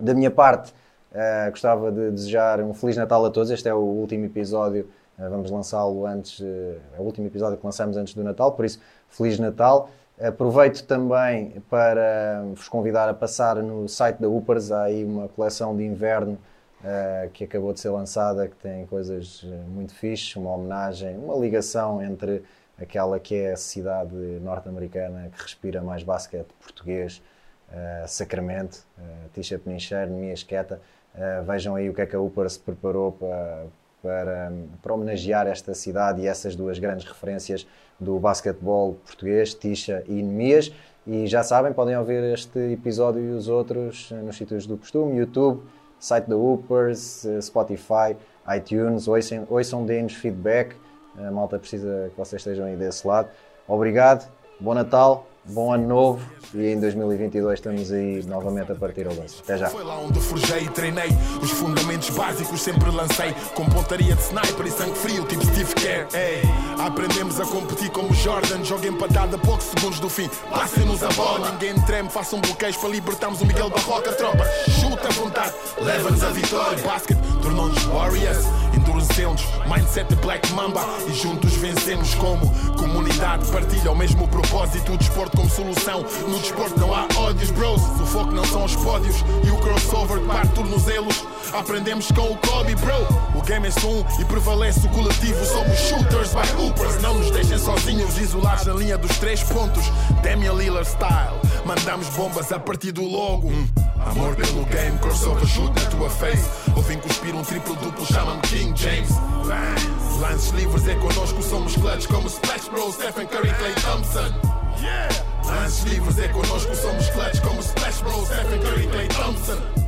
Da minha parte, eh, gostava de desejar um Feliz Natal a todos. Este é o último episódio, vamos lançá-lo antes, eh, é o último episódio que lançamos antes do Natal, por isso, Feliz Natal. Aproveito também para vos convidar a passar no site da Upers, há aí uma coleção de inverno eh, que acabou de ser lançada, que tem coisas eh, muito fixes, uma homenagem, uma ligação entre aquela que é a cidade norte-americana que respira mais basquete português, eh, Sacramento, uh, Tisha Penicheiro, Mias Queta. Eh, vejam aí o que é que a Upers preparou para, para, para homenagear esta cidade e essas duas grandes referências do basquetebol português, Tisha e Nemias. E já sabem, podem ouvir este episódio e os outros eh, nos sítios do costume, YouTube, site da Upers, eh, Spotify, iTunes, ouçam, ouçam deem-nos feedback. A malta precisa que vocês estejam aí desse lado. Obrigado, bom Natal, bom Ano Novo e em 2022 estamos aí novamente a partir ao lance. Até já. Foi lá onde forjei e treinei. Os fundamentos básicos sempre lancei. Com pontaria de sniper e sangue frio, tipo Steve Kerr. Ei, aprendemos a competir como Jordan. Joga empatada a poucos segundos do fim. Passem-nos a bola, ninguém treme. Façam bloqueios para libertarmos o Miguel Barroca. Tropa, chuta à vontade, leva-nos a vitória. Basket tornou-nos Warriors. Endurecemos, mindset Black Mamba. E juntos vencemos como comunidade. Partilha o mesmo propósito. O desporto como solução. No desporto não há ódios, bros. O foco não são os pódios. E o crossover que parte tornozelos. Aprendemos com o Kobe, bro. O game é só um e prevalece o coletivo. Somos shooters by hoopers. Não nos deixem sozinhos, isolados na linha dos três pontos. Damian Lillard style. Mandamos bombas a partir do logo. Hum. Amor pelo game, crossover shoot na tua face. Ouvem cuspir um triplo duplo, chamam-me King James. Lance. Lances livres é connosco, somos clutch como Splash Bros, Stephen Curry, Clay Thompson. Yeah. Lances livres é connosco, somos clutch como Splash Bros, Stephen Curry, Clay Thompson.